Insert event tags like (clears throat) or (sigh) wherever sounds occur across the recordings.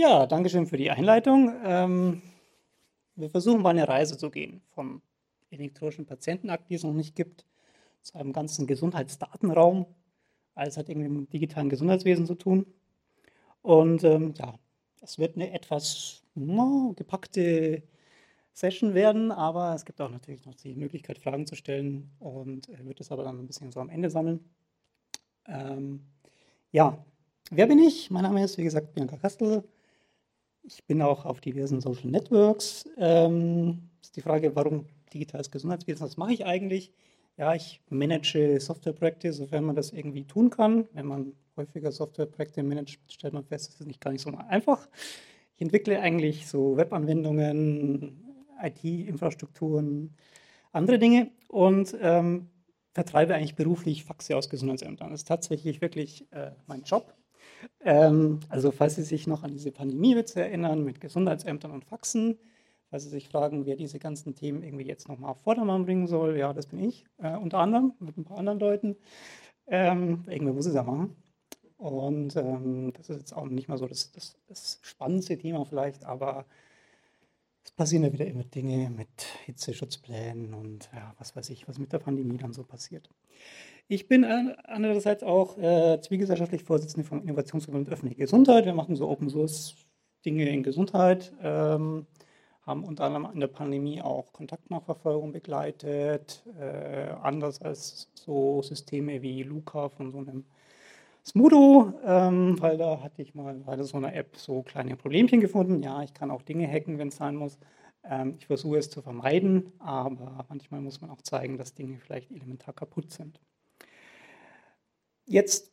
Ja, danke schön für die Einleitung. Ähm, wir versuchen mal eine Reise zu gehen vom elektronischen Patientenakt, die es noch nicht gibt, zu einem ganzen Gesundheitsdatenraum. Alles hat irgendwie mit dem digitalen Gesundheitswesen zu tun. Und ähm, ja, es wird eine etwas no, gepackte Session werden, aber es gibt auch natürlich noch die Möglichkeit, Fragen zu stellen und äh, wird es aber dann ein bisschen so am Ende sammeln. Ähm, ja, wer bin ich? Mein Name ist, wie gesagt, Bianca Kastel. Ich bin auch auf diversen Social Networks. Ähm, ist die Frage, warum digitales Gesundheitswesen? Was mache ich eigentlich? Ja, ich manage Softwareprojekte, sofern man das irgendwie tun kann. Wenn man häufiger Softwareprojekte managt, stellt man fest, es ist nicht gar nicht so einfach. Ich entwickle eigentlich so Webanwendungen, IT-Infrastrukturen, andere Dinge und ähm, vertreibe eigentlich beruflich Faxe aus Gesundheitsämtern. Das ist tatsächlich wirklich äh, mein Job. Ähm, also falls Sie sich noch an diese Pandemiewitze erinnern mit Gesundheitsämtern und Faxen, falls Sie sich fragen, wer diese ganzen Themen irgendwie jetzt nochmal auf Vordermann bringen soll, ja, das bin ich, äh, unter anderem mit ein paar anderen Leuten. Ähm, irgendwer muss es ja machen. Und ähm, das ist jetzt auch nicht mal so das, das, das spannendste Thema vielleicht, aber es passieren ja wieder immer Dinge mit Hitzeschutzplänen und ja, was weiß ich, was mit der Pandemie dann so passiert. Ich bin andererseits auch äh, zivilgesellschaftlich Vorsitzende vom Innovationsverbund Öffentliche Gesundheit. Wir machen so Open Source Dinge in Gesundheit, ähm, haben unter anderem in der Pandemie auch Kontaktnachverfolgung begleitet, äh, anders als so Systeme wie Luca von so einem Smudo, ähm, weil da hatte ich mal bei so einer App so kleine Problemchen gefunden. Ja, ich kann auch Dinge hacken, wenn es sein muss. Ähm, ich versuche es zu vermeiden, aber manchmal muss man auch zeigen, dass Dinge vielleicht elementar kaputt sind. Jetzt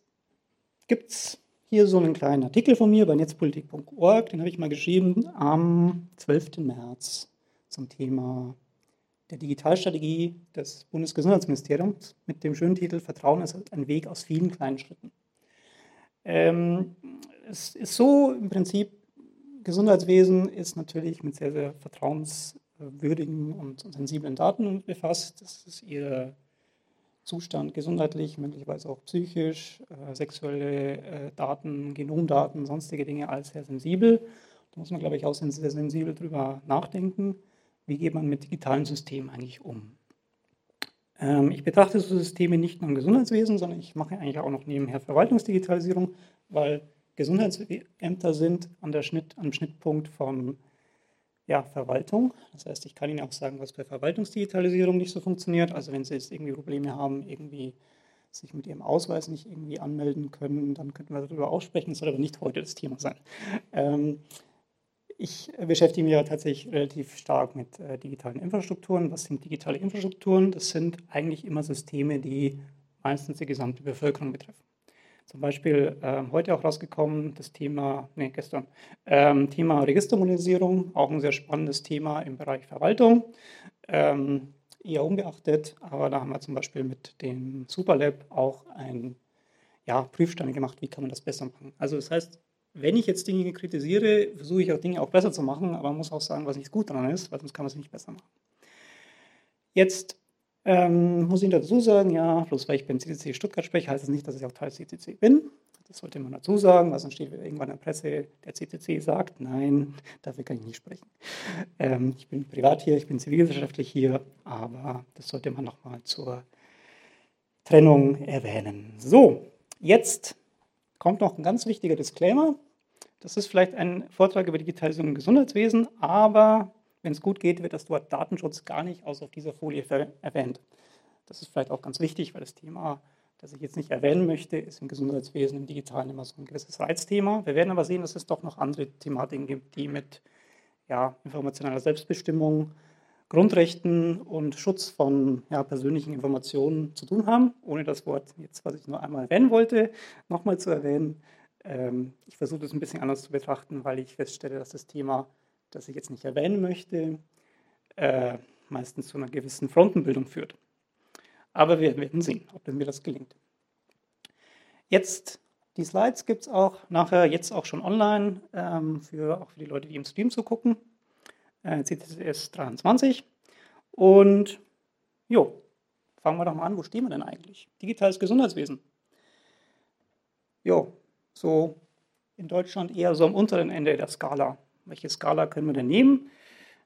gibt es hier so einen kleinen Artikel von mir bei netzpolitik.org, den habe ich mal geschrieben am 12. März zum Thema der Digitalstrategie des Bundesgesundheitsministeriums mit dem schönen Titel Vertrauen ist ein Weg aus vielen kleinen Schritten. Ähm, es ist so im Prinzip, Gesundheitswesen ist natürlich mit sehr, sehr vertrauenswürdigen und sensiblen Daten befasst. Das ist ihr Zustand gesundheitlich, möglicherweise auch psychisch, äh, sexuelle äh, Daten, Genomdaten, sonstige Dinge als sehr sensibel. Da muss man, glaube ich, auch sehr sensibel drüber nachdenken, wie geht man mit digitalen Systemen eigentlich um. Ähm, ich betrachte so Systeme nicht nur im Gesundheitswesen, sondern ich mache eigentlich auch noch nebenher Verwaltungsdigitalisierung, weil Gesundheitsämter sind an der Schnitt, am Schnittpunkt von ja, Verwaltung. Das heißt, ich kann Ihnen auch sagen, was bei Verwaltungsdigitalisierung nicht so funktioniert. Also wenn Sie jetzt irgendwie Probleme haben, irgendwie sich mit Ihrem Ausweis nicht irgendwie anmelden können, dann könnten wir darüber aussprechen. Das soll aber nicht heute das Thema sein. Ähm, ich beschäftige mich ja tatsächlich relativ stark mit äh, digitalen Infrastrukturen. Was sind digitale Infrastrukturen? Das sind eigentlich immer Systeme, die meistens die gesamte Bevölkerung betreffen. Zum Beispiel ähm, heute auch rausgekommen, das Thema, nee, gestern, ähm, Thema Registermodernisierung, auch ein sehr spannendes Thema im Bereich Verwaltung. Ähm, eher unbeachtet, aber da haben wir zum Beispiel mit dem Superlab auch ein ja, Prüfsteine gemacht, wie kann man das besser machen. Also das heißt, wenn ich jetzt Dinge kritisiere, versuche ich auch Dinge auch besser zu machen, aber man muss auch sagen, was nicht gut daran ist, weil sonst kann man es nicht besser machen. Jetzt ähm, muss ich dazu sagen, ja, bloß weil ich beim CCC Stuttgart spreche, heißt es das nicht, dass ich auch Teil CCC bin. Das sollte man dazu sagen, weil sonst steht irgendwann in der Presse, der CCC sagt, nein, dafür kann ich nicht sprechen. Ähm, ich bin privat hier, ich bin zivilgesellschaftlich hier, aber das sollte man nochmal zur Trennung erwähnen. So, jetzt kommt noch ein ganz wichtiger Disclaimer. Das ist vielleicht ein Vortrag über Digitalisierung im Gesundheitswesen, aber wenn es gut geht, wird das Wort Datenschutz gar nicht außer auf dieser Folie erwähnt. Das ist vielleicht auch ganz wichtig, weil das Thema, das ich jetzt nicht erwähnen möchte, ist im Gesundheitswesen, im Digitalen immer so ein gewisses Reizthema. Wir werden aber sehen, dass es doch noch andere Thematiken gibt, die mit ja, informationeller Selbstbestimmung, Grundrechten und Schutz von ja, persönlichen Informationen zu tun haben, ohne das Wort jetzt, was ich nur einmal erwähnen wollte, nochmal zu erwähnen. Ähm, ich versuche das ein bisschen anders zu betrachten, weil ich feststelle, dass das Thema das ich jetzt nicht erwähnen möchte, äh, meistens zu einer gewissen Frontenbildung führt. Aber wir werden sehen, ob mir das gelingt. Jetzt, die Slides gibt es auch nachher jetzt auch schon online, ähm, für, auch für die Leute, die im Stream zugucken. Äh, CTS 23. Und jo, fangen wir doch mal an, wo stehen wir denn eigentlich? Digitales Gesundheitswesen. Jo, so in Deutschland eher so am unteren Ende der Skala. Welche Skala können wir denn nehmen?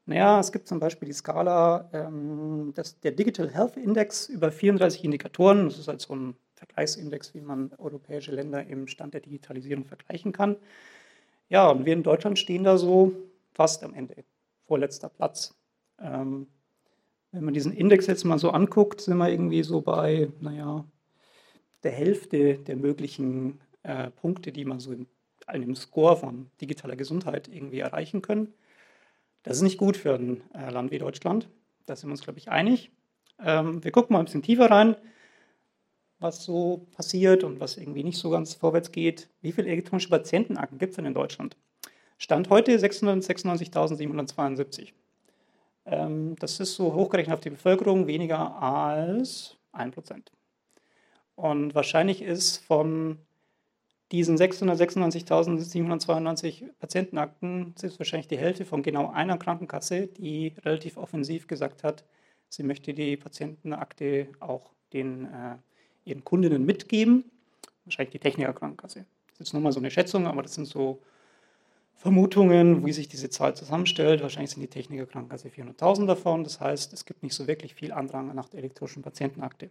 Naja, es gibt zum Beispiel die Skala, ähm, das, der Digital Health Index über 34 Indikatoren. Das ist halt so ein Vergleichsindex, wie man europäische Länder im Stand der Digitalisierung vergleichen kann. Ja, und wir in Deutschland stehen da so fast am Ende, vorletzter Platz. Ähm, wenn man diesen Index jetzt mal so anguckt, sind wir irgendwie so bei, naja, der Hälfte der möglichen äh, Punkte, die man so in einem Score von digitaler Gesundheit irgendwie erreichen können. Das ist nicht gut für ein äh, Land wie Deutschland. Da sind wir uns, glaube ich, einig. Ähm, wir gucken mal ein bisschen tiefer rein, was so passiert und was irgendwie nicht so ganz vorwärts geht. Wie viele elektronische Patientenakten gibt es denn in Deutschland? Stand heute 696.772. Ähm, das ist so hochgerechnet auf die Bevölkerung weniger als 1%. Und wahrscheinlich ist von diesen 696.792 Patientenakten ist wahrscheinlich die Hälfte von genau einer Krankenkasse, die relativ offensiv gesagt hat, sie möchte die Patientenakte auch den, äh, ihren Kundinnen mitgeben. Wahrscheinlich die Technikerkrankenkasse. Das ist jetzt nochmal so eine Schätzung, aber das sind so Vermutungen, wie sich diese Zahl zusammenstellt. Wahrscheinlich sind die Technikerkrankenkasse 400.000 davon. Das heißt, es gibt nicht so wirklich viel Andrang nach der elektronischen Patientenakte.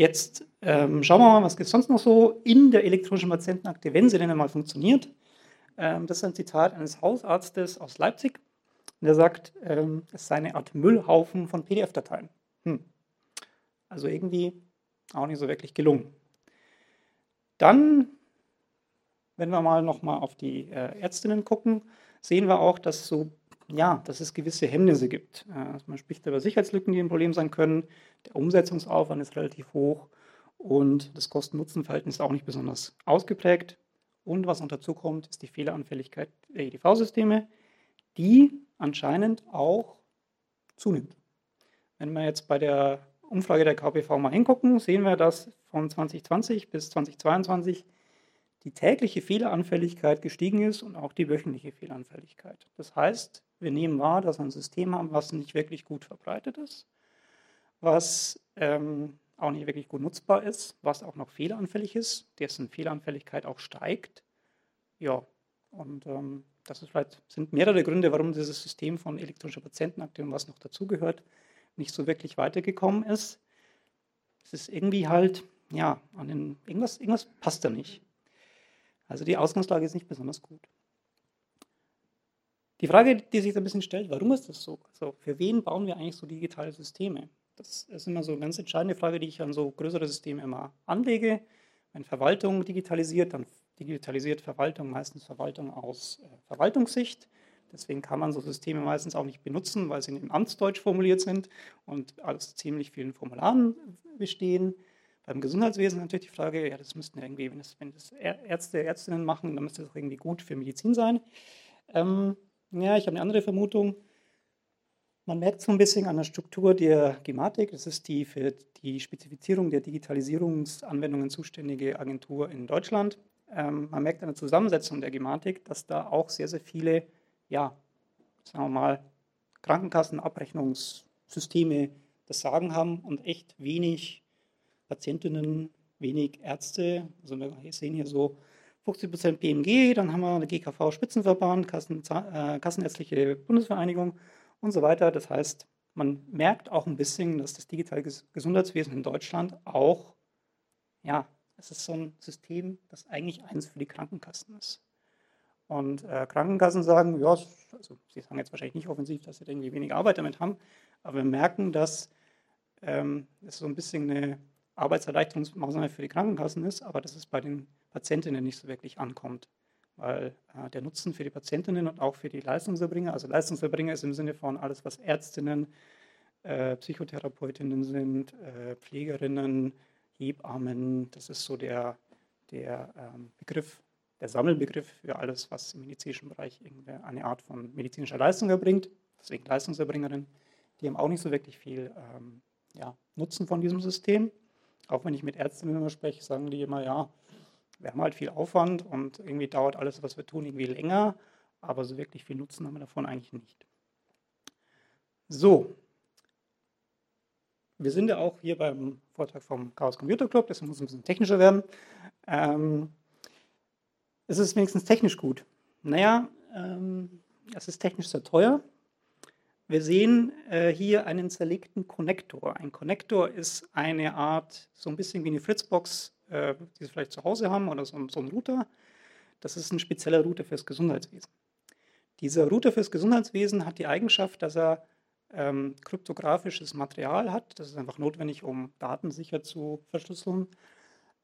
Jetzt ähm, schauen wir mal, was gibt es sonst noch so in der elektronischen Patientenakte, wenn sie denn einmal funktioniert. Ähm, das ist ein Zitat eines Hausarztes aus Leipzig. Der sagt, ähm, es sei eine Art Müllhaufen von PDF-Dateien. Hm. Also irgendwie auch nicht so wirklich gelungen. Dann, wenn wir mal nochmal auf die äh, Ärztinnen gucken, sehen wir auch, dass so ja, dass es gewisse Hemmnisse gibt. Äh, man spricht über Sicherheitslücken, die ein Problem sein können. Der Umsetzungsaufwand ist relativ hoch und das Kosten-Nutzen-Verhältnis ist auch nicht besonders ausgeprägt. Und was noch dazu kommt, ist die Fehleranfälligkeit der EDV-Systeme, die anscheinend auch zunimmt. Wenn wir jetzt bei der Umfrage der KPV mal hingucken, sehen wir, dass von 2020 bis 2022 die tägliche Fehleranfälligkeit gestiegen ist und auch die wöchentliche Fehleranfälligkeit. Das heißt, wir nehmen wahr, dass wir ein System haben, was nicht wirklich gut verbreitet ist, was ähm, auch nicht wirklich gut nutzbar ist, was auch noch fehleranfällig ist, dessen Fehleranfälligkeit auch steigt. Ja, und ähm, das ist vielleicht, sind mehrere Gründe, warum dieses System von elektronischer Patientenakte und was noch dazugehört, nicht so wirklich weitergekommen ist. Es ist irgendwie halt, ja, an den, irgendwas, irgendwas passt da nicht. Also die Ausgangslage ist nicht besonders gut. Die Frage, die sich ein bisschen stellt, warum ist das so? Also für wen bauen wir eigentlich so digitale Systeme? Das ist immer so eine ganz entscheidende Frage, die ich an so größere Systeme immer anlege. Wenn Verwaltung digitalisiert, dann digitalisiert Verwaltung meistens Verwaltung aus äh, Verwaltungssicht. Deswegen kann man so Systeme meistens auch nicht benutzen, weil sie im Amtsdeutsch formuliert sind und aus ziemlich vielen Formularen bestehen. Beim Gesundheitswesen natürlich die Frage, ja, das müssten irgendwie, wenn das, wenn das Ärzte, Ärztinnen machen, dann müsste das irgendwie gut für Medizin sein. Ähm, ja, ich habe eine andere Vermutung. Man merkt so ein bisschen an der Struktur der Gematik, das ist die für die Spezifizierung der Digitalisierungsanwendungen zuständige Agentur in Deutschland. Ähm, man merkt an der Zusammensetzung der Gematik, dass da auch sehr, sehr viele, ja, sagen wir mal, Krankenkassenabrechnungssysteme das Sagen haben und echt wenig Patientinnen, wenig Ärzte. Also wir sehen hier so 50% BMG, dann haben wir eine GKV-Spitzenverband, Kassen, äh, Kassenärztliche Bundesvereinigung und so weiter. Das heißt, man merkt auch ein bisschen, dass das digitale Gesundheitswesen in Deutschland auch, ja, es ist so ein System, das eigentlich eins für die Krankenkassen ist. Und äh, Krankenkassen sagen, ja, also sie sagen jetzt wahrscheinlich nicht offensiv, dass sie irgendwie wenig Arbeit damit haben, aber wir merken, dass ähm, es so ein bisschen eine Arbeitserleichterungsmaßnahme für die Krankenkassen ist, aber dass es bei den Patientinnen nicht so wirklich ankommt. Weil äh, der Nutzen für die Patientinnen und auch für die Leistungserbringer, also Leistungserbringer ist im Sinne von alles, was Ärztinnen, äh, Psychotherapeutinnen sind, äh, Pflegerinnen, Hebammen, das ist so der, der ähm, Begriff, der Sammelbegriff für alles, was im medizinischen Bereich eine Art von medizinischer Leistung erbringt, deswegen Leistungserbringerinnen, die haben auch nicht so wirklich viel ähm, ja, Nutzen von diesem System. Auch wenn ich mit Ärztinnen immer spreche, sagen die immer, ja, wir haben halt viel Aufwand und irgendwie dauert alles, was wir tun, irgendwie länger, aber so wirklich viel Nutzen haben wir davon eigentlich nicht. So, wir sind ja auch hier beim Vortrag vom Chaos Computer Club, deswegen muss es ein bisschen technischer werden. Ähm, ist es wenigstens technisch gut? Naja, ähm, es ist technisch sehr teuer. Wir sehen äh, hier einen zerlegten Konnektor. Ein Konnektor ist eine Art, so ein bisschen wie eine Fritzbox, äh, die Sie vielleicht zu Hause haben oder so, so ein Router. Das ist ein spezieller Router fürs Gesundheitswesen. Dieser Router fürs Gesundheitswesen hat die Eigenschaft, dass er ähm, kryptografisches Material hat. Das ist einfach notwendig, um Daten sicher zu verschlüsseln,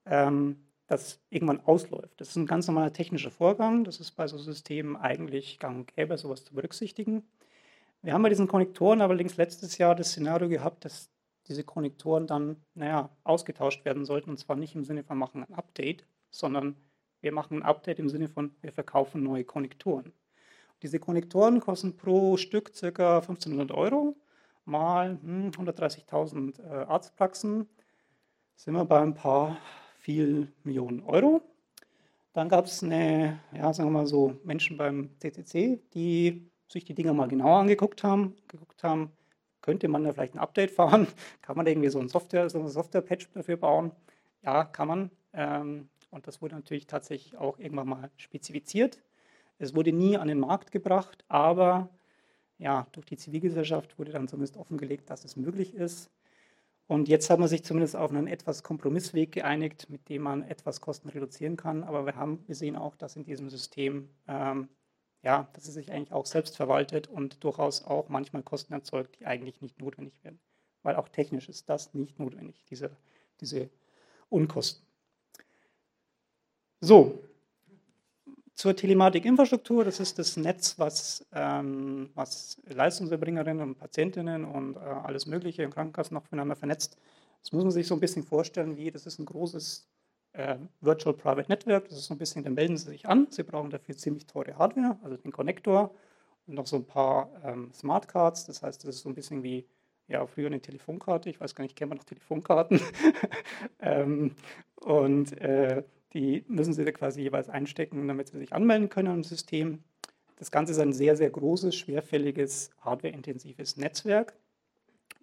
ähm, das irgendwann ausläuft. Das ist ein ganz normaler technischer Vorgang. Das ist bei so Systemen eigentlich gang und gäbe, sowas zu berücksichtigen. Wir haben bei diesen Konnektoren allerdings letztes Jahr das Szenario gehabt, dass diese Konnektoren dann, naja, ausgetauscht werden sollten. Und zwar nicht im Sinne von machen ein Update, sondern wir machen ein Update im Sinne von, wir verkaufen neue Konnektoren. Diese Konnektoren kosten pro Stück ca. 1500 Euro mal hm, 130.000 äh, Arztpraxen. Sind wir bei ein paar viel Millionen Euro. Dann gab es eine, ja, sagen wir mal so, Menschen beim CCC, die sich die Dinger mal genauer angeguckt haben, geguckt haben, könnte man da vielleicht ein Update fahren? (laughs) Kann man irgendwie so ein Software, so ein Software-Patch dafür bauen? Ja, kann man. Ähm, und das wurde natürlich tatsächlich auch irgendwann mal spezifiziert. Es wurde nie an den Markt gebracht, aber ja, durch die Zivilgesellschaft wurde dann zumindest offengelegt, dass es möglich ist. Und jetzt hat man sich zumindest auf einen etwas Kompromissweg geeinigt, mit dem man etwas Kosten reduzieren kann. Aber wir, haben, wir sehen auch, dass in diesem System ähm, ja, dass es sich eigentlich auch selbst verwaltet und durchaus auch manchmal Kosten erzeugt, die eigentlich nicht notwendig wären. Weil auch technisch ist das nicht notwendig, diese, diese Unkosten. So, zur Telematikinfrastruktur, das ist das Netz, was, ähm, was Leistungserbringerinnen und Patientinnen und äh, alles Mögliche im Krankenkassen noch miteinander vernetzt. Das muss man sich so ein bisschen vorstellen, wie das ist ein großes äh, Virtual Private Network. Das ist so ein bisschen, da melden Sie sich an. Sie brauchen dafür ziemlich teure Hardware, also den Konnektor und noch so ein paar ähm, Smart Cards. Das heißt, das ist so ein bisschen wie ja, früher eine Telefonkarte. Ich weiß gar nicht, kennen wir noch Telefonkarten? (laughs) ähm, und äh, die müssen Sie da quasi jeweils einstecken, damit Sie sich anmelden können im System. Das Ganze ist ein sehr, sehr großes, schwerfälliges, hardwareintensives Netzwerk,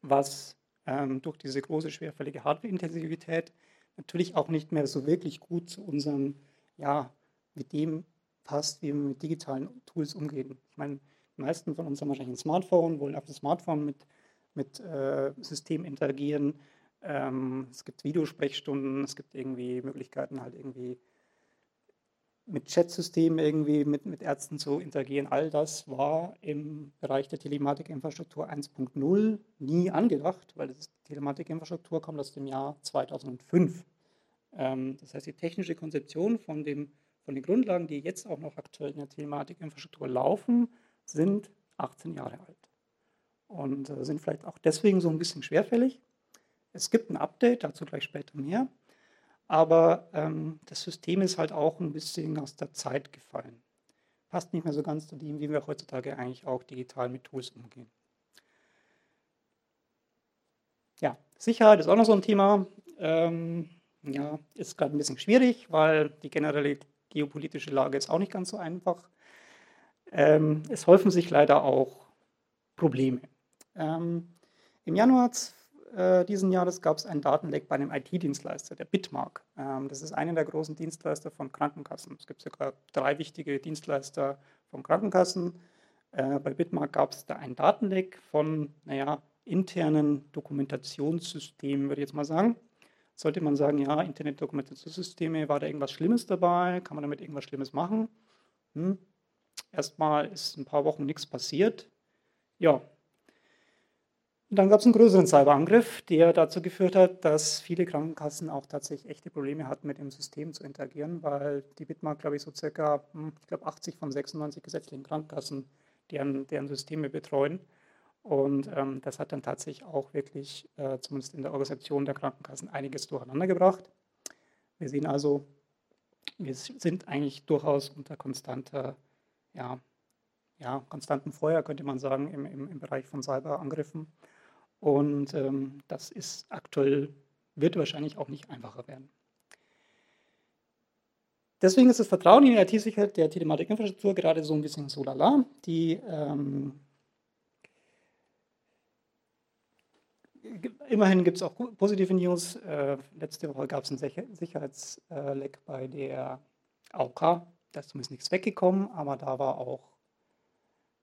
was ähm, durch diese große, schwerfällige Hardwareintensivität natürlich auch nicht mehr so wirklich gut zu unserem, ja, mit dem passt, wie wir mit digitalen Tools umgehen. Ich meine, die meisten von uns haben wahrscheinlich ein Smartphone, wollen auf dem Smartphone mit, mit äh, System interagieren. Ähm, es gibt Videosprechstunden, es gibt irgendwie Möglichkeiten, halt irgendwie mit Chatsystemen irgendwie mit, mit Ärzten zu interagieren. All das war im Bereich der Telematikinfrastruktur 1.0 nie angedacht, weil das Telematikinfrastruktur kommt aus dem Jahr 2005. Ähm, das heißt, die technische Konzeption von, dem, von den Grundlagen, die jetzt auch noch aktuell in der Telematikinfrastruktur laufen, sind 18 Jahre alt. Und äh, sind vielleicht auch deswegen so ein bisschen schwerfällig. Es gibt ein Update, dazu gleich später mehr. Aber ähm, das System ist halt auch ein bisschen aus der Zeit gefallen. Passt nicht mehr so ganz zu dem, wie wir heutzutage eigentlich auch digital mit Tools umgehen. Ja, Sicherheit ist auch noch so ein Thema. Ähm, ja, ist gerade ein bisschen schwierig, weil die generelle geopolitische Lage ist auch nicht ganz so einfach. Ähm, es häufen sich leider auch Probleme. Ähm, Im Januar äh, diesen Jahres gab es einen Datenleck bei einem IT-Dienstleister, der Bitmark. Ähm, das ist einer der großen Dienstleister von Krankenkassen. Es gibt sogar drei wichtige Dienstleister von Krankenkassen. Äh, bei Bitmark gab es da einen Datenleck von, naja, internen Dokumentationssystemen, würde ich jetzt mal sagen. Sollte man sagen, ja, Internet-Dokumentationssysteme, war da irgendwas Schlimmes dabei? Kann man damit irgendwas Schlimmes machen? Hm. Erstmal ist ein paar Wochen nichts passiert. Ja, und dann gab es einen größeren Cyberangriff, der dazu geführt hat, dass viele Krankenkassen auch tatsächlich echte Probleme hatten, mit dem System zu interagieren, weil die Bitmark, glaube ich, so circa, hm, ich glaube, 80 von 96 gesetzlichen Krankenkassen deren, deren Systeme betreuen. Und ähm, das hat dann tatsächlich auch wirklich, äh, zumindest in der Organisation der Krankenkassen, einiges durcheinander gebracht. Wir sehen also, wir sind eigentlich durchaus unter konstanter, ja, ja, konstantem Feuer, könnte man sagen, im, im, im Bereich von Cyberangriffen. Und ähm, das ist aktuell, wird wahrscheinlich auch nicht einfacher werden. Deswegen ist das Vertrauen in die IT-Sicherheit der Telematikinfrastruktur gerade so ein bisschen so lala. Die, ähm, immerhin gibt es auch positive News. Äh, letzte Woche gab es einen Sicherheitsleck bei der AOK. Da ist zumindest nichts weggekommen, aber da war auch,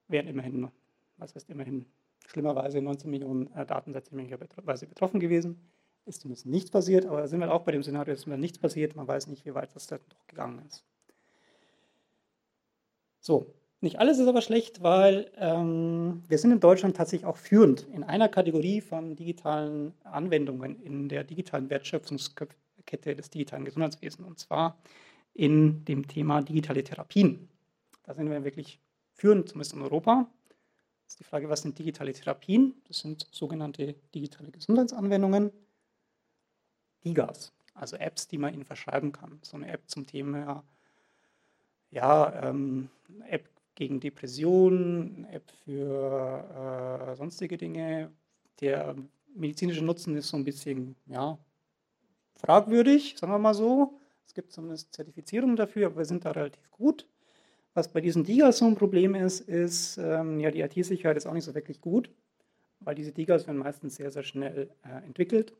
wären immerhin, was heißt immerhin, schlimmerweise 19 Millionen äh, Datensätze möglicherweise betroffen gewesen. Ist zumindest nichts passiert, aber da sind wir auch bei dem Szenario, dass mir nichts passiert. Man weiß nicht, wie weit das dann doch gegangen ist. So, nicht alles ist aber schlecht, weil ähm, wir sind in Deutschland tatsächlich auch führend in einer Kategorie von digitalen Anwendungen in der digitalen Wertschöpfungskette des digitalen Gesundheitswesens und zwar in dem Thema digitale Therapien. Da sind wir wirklich führend, zumindest in Europa. Ist die Frage, was sind digitale Therapien? Das sind sogenannte digitale Gesundheitsanwendungen. DIGAs, also Apps, die man ihnen verschreiben kann. So eine App zum Thema, ja, ähm, App gegen Depressionen, App für äh, sonstige Dinge. Der medizinische Nutzen ist so ein bisschen, ja, fragwürdig, sagen wir mal so. Es gibt zumindest Zertifizierungen dafür, aber wir sind da relativ gut. Was bei diesen DIGAs so ein Problem ist, ist, ähm, ja, die IT-Sicherheit ist auch nicht so wirklich gut, weil diese DIGAs werden meistens sehr, sehr schnell äh, entwickelt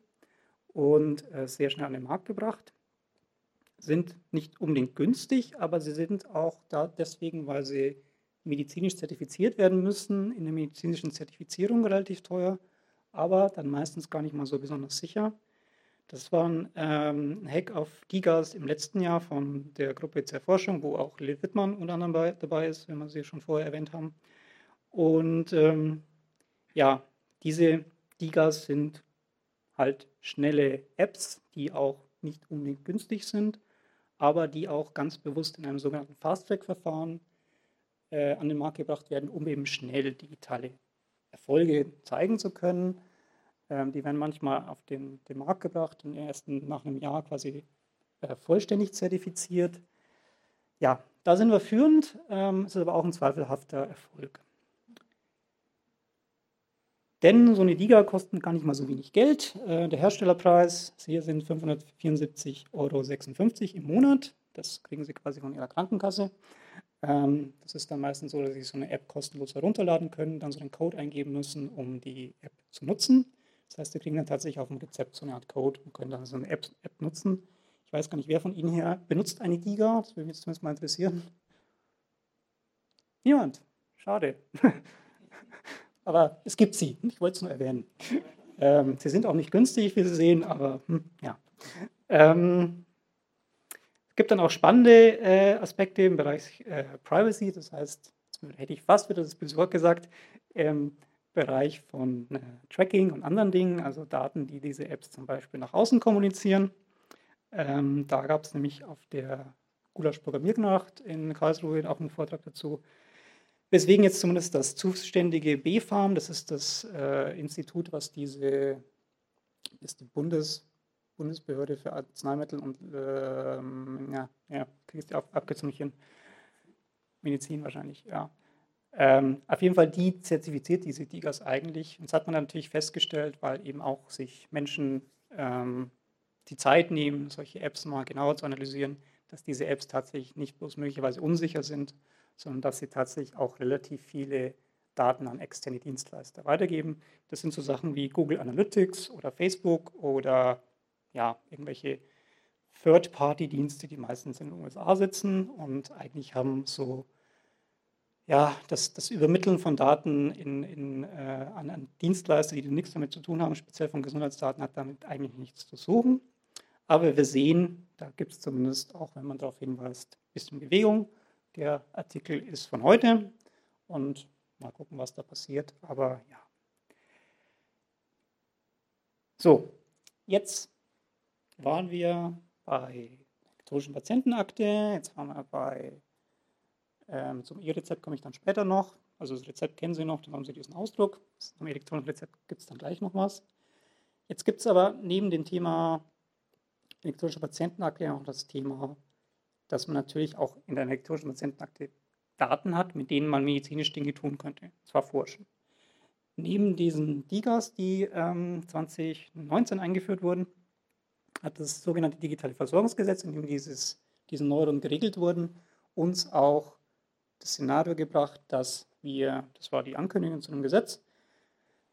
und äh, sehr schnell an den Markt gebracht. Sind nicht unbedingt günstig, aber sie sind auch da deswegen, weil sie medizinisch zertifiziert werden müssen, in der medizinischen Zertifizierung relativ teuer, aber dann meistens gar nicht mal so besonders sicher. Das war ein ähm, Hack auf Gigas im letzten Jahr von der Gruppe zur Forschung, wo auch Lil Wittmann unter anderem bei, dabei ist, wenn wir sie schon vorher erwähnt haben. Und ähm, ja, diese Gigas sind halt schnelle Apps, die auch nicht unbedingt günstig sind, aber die auch ganz bewusst in einem sogenannten Fast-Track-Verfahren äh, an den Markt gebracht werden, um eben schnell digitale Erfolge zeigen zu können. Ähm, die werden manchmal auf den, den Markt gebracht und erst nach einem Jahr quasi äh, vollständig zertifiziert. Ja, da sind wir führend, ähm, ist aber auch ein zweifelhafter Erfolg. Denn so eine Liga kostet gar nicht mal so wenig Geld. Äh, der Herstellerpreis hier sind 574,56 Euro im Monat. Das kriegen Sie quasi von Ihrer Krankenkasse. Ähm, das ist dann meistens so, dass Sie so eine App kostenlos herunterladen können, dann so einen Code eingeben müssen, um die App zu nutzen. Das heißt, Sie kriegen dann tatsächlich auf dem Rezept so eine Art Code und können dann so eine App, App nutzen. Ich weiß gar nicht, wer von Ihnen hier benutzt eine Giga. Das würde mich zumindest mal interessieren. Niemand. Schade. (laughs) aber es gibt sie. Ich wollte es nur erwähnen. Ähm, sie sind auch nicht günstig, wie Sie sehen, aber hm, ja. Ähm, es gibt dann auch spannende äh, Aspekte im Bereich äh, Privacy, das heißt, hätte ich fast wieder das böse Wort gesagt, im Bereich von äh, Tracking und anderen Dingen, also Daten, die diese Apps zum Beispiel nach außen kommunizieren. Ähm, da gab es nämlich auf der Gulasch Programmiernacht in Karlsruhe auch einen Vortrag dazu, Weswegen jetzt zumindest das zuständige BfArM, das ist das äh, Institut, was diese, ist die Bundes, Bundesbehörde für Arzneimittel und, ähm, ja, ja, kriegst du nicht hin, Medizin wahrscheinlich, ja. Ähm, auf jeden Fall, die zertifiziert diese DIGAs eigentlich. Und das hat man natürlich festgestellt, weil eben auch sich Menschen ähm, die Zeit nehmen, solche Apps mal genauer zu analysieren, dass diese Apps tatsächlich nicht bloß möglicherweise unsicher sind, sondern dass sie tatsächlich auch relativ viele Daten an externe Dienstleister weitergeben. Das sind so Sachen wie Google Analytics oder Facebook oder ja, irgendwelche Third-Party-Dienste, die meistens in den USA sitzen und eigentlich haben so ja, das, das Übermitteln von Daten in, in, äh, an, an, Dienstleister, die nichts damit zu tun haben, speziell von Gesundheitsdaten, hat damit eigentlich nichts zu suchen. Aber wir sehen, da gibt es zumindest auch, wenn man darauf hinweist, ein bisschen Bewegung. Der Artikel ist von heute und mal gucken, was da passiert. Aber ja. So, jetzt waren wir bei elektronischen Patientenakte, jetzt waren wir bei, ähm, zum E-Rezept komme ich dann später noch. Also das Rezept kennen Sie noch, dann haben Sie diesen Ausdruck. Zum elektronischen Rezept gibt es dann gleich noch was. Jetzt gibt es aber neben dem Thema elektronische Patientenakte auch das Thema dass man natürlich auch in der elektronischen Patientenakte Daten hat, mit denen man medizinisch Dinge tun könnte, und zwar forschen. Neben diesen DIGAs, die ähm, 2019 eingeführt wurden, hat das sogenannte digitale Versorgungsgesetz, in dem dieses, diese Neuerungen geregelt wurden, uns auch das Szenario gebracht, dass wir, das war die Ankündigung zu einem Gesetz,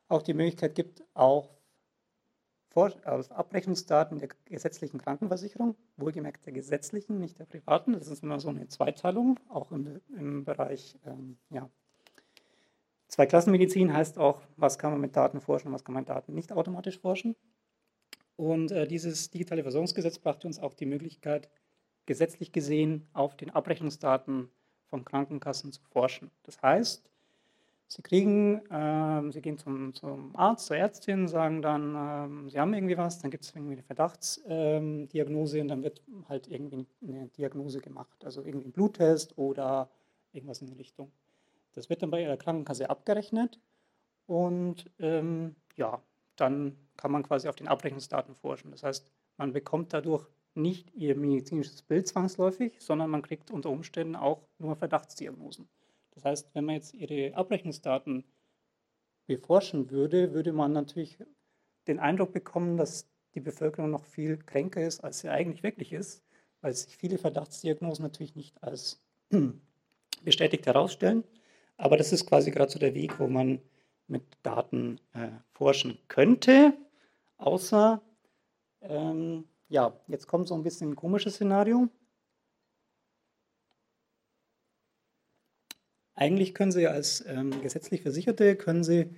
auch die Möglichkeit gibt, auch aus Abrechnungsdaten der gesetzlichen Krankenversicherung, wohlgemerkt der gesetzlichen, nicht der privaten. Das ist immer so eine Zweiteilung, auch im, im Bereich ähm, ja, Zweiklassenmedizin heißt auch, was kann man mit Daten forschen, was kann man mit Daten nicht automatisch forschen. Und äh, dieses digitale Versorgungsgesetz brachte uns auch die Möglichkeit, gesetzlich gesehen auf den Abrechnungsdaten von Krankenkassen zu forschen. Das heißt, Sie kriegen, äh, Sie gehen zum, zum, Arzt, zur Ärztin, sagen dann, äh, Sie haben irgendwie was, dann gibt es irgendwie eine Verdachtsdiagnose ähm, und dann wird halt irgendwie eine Diagnose gemacht, also irgendwie ein Bluttest oder irgendwas in die Richtung. Das wird dann bei Ihrer Krankenkasse abgerechnet und ähm, ja, dann kann man quasi auf den Abrechnungsdaten forschen. Das heißt, man bekommt dadurch nicht Ihr medizinisches Bild zwangsläufig, sondern man kriegt unter Umständen auch nur Verdachtsdiagnosen. Das heißt, wenn man jetzt Ihre Abrechnungsdaten beforschen würde, würde man natürlich den Eindruck bekommen, dass die Bevölkerung noch viel kränker ist, als sie eigentlich wirklich ist, weil sich viele Verdachtsdiagnosen natürlich nicht als (clears throat) bestätigt herausstellen. Aber das ist quasi gerade so der Weg, wo man mit Daten äh, forschen könnte, außer, ähm, ja, jetzt kommt so ein bisschen ein komisches Szenario. Eigentlich können Sie als ähm, gesetzlich Versicherte, können Sie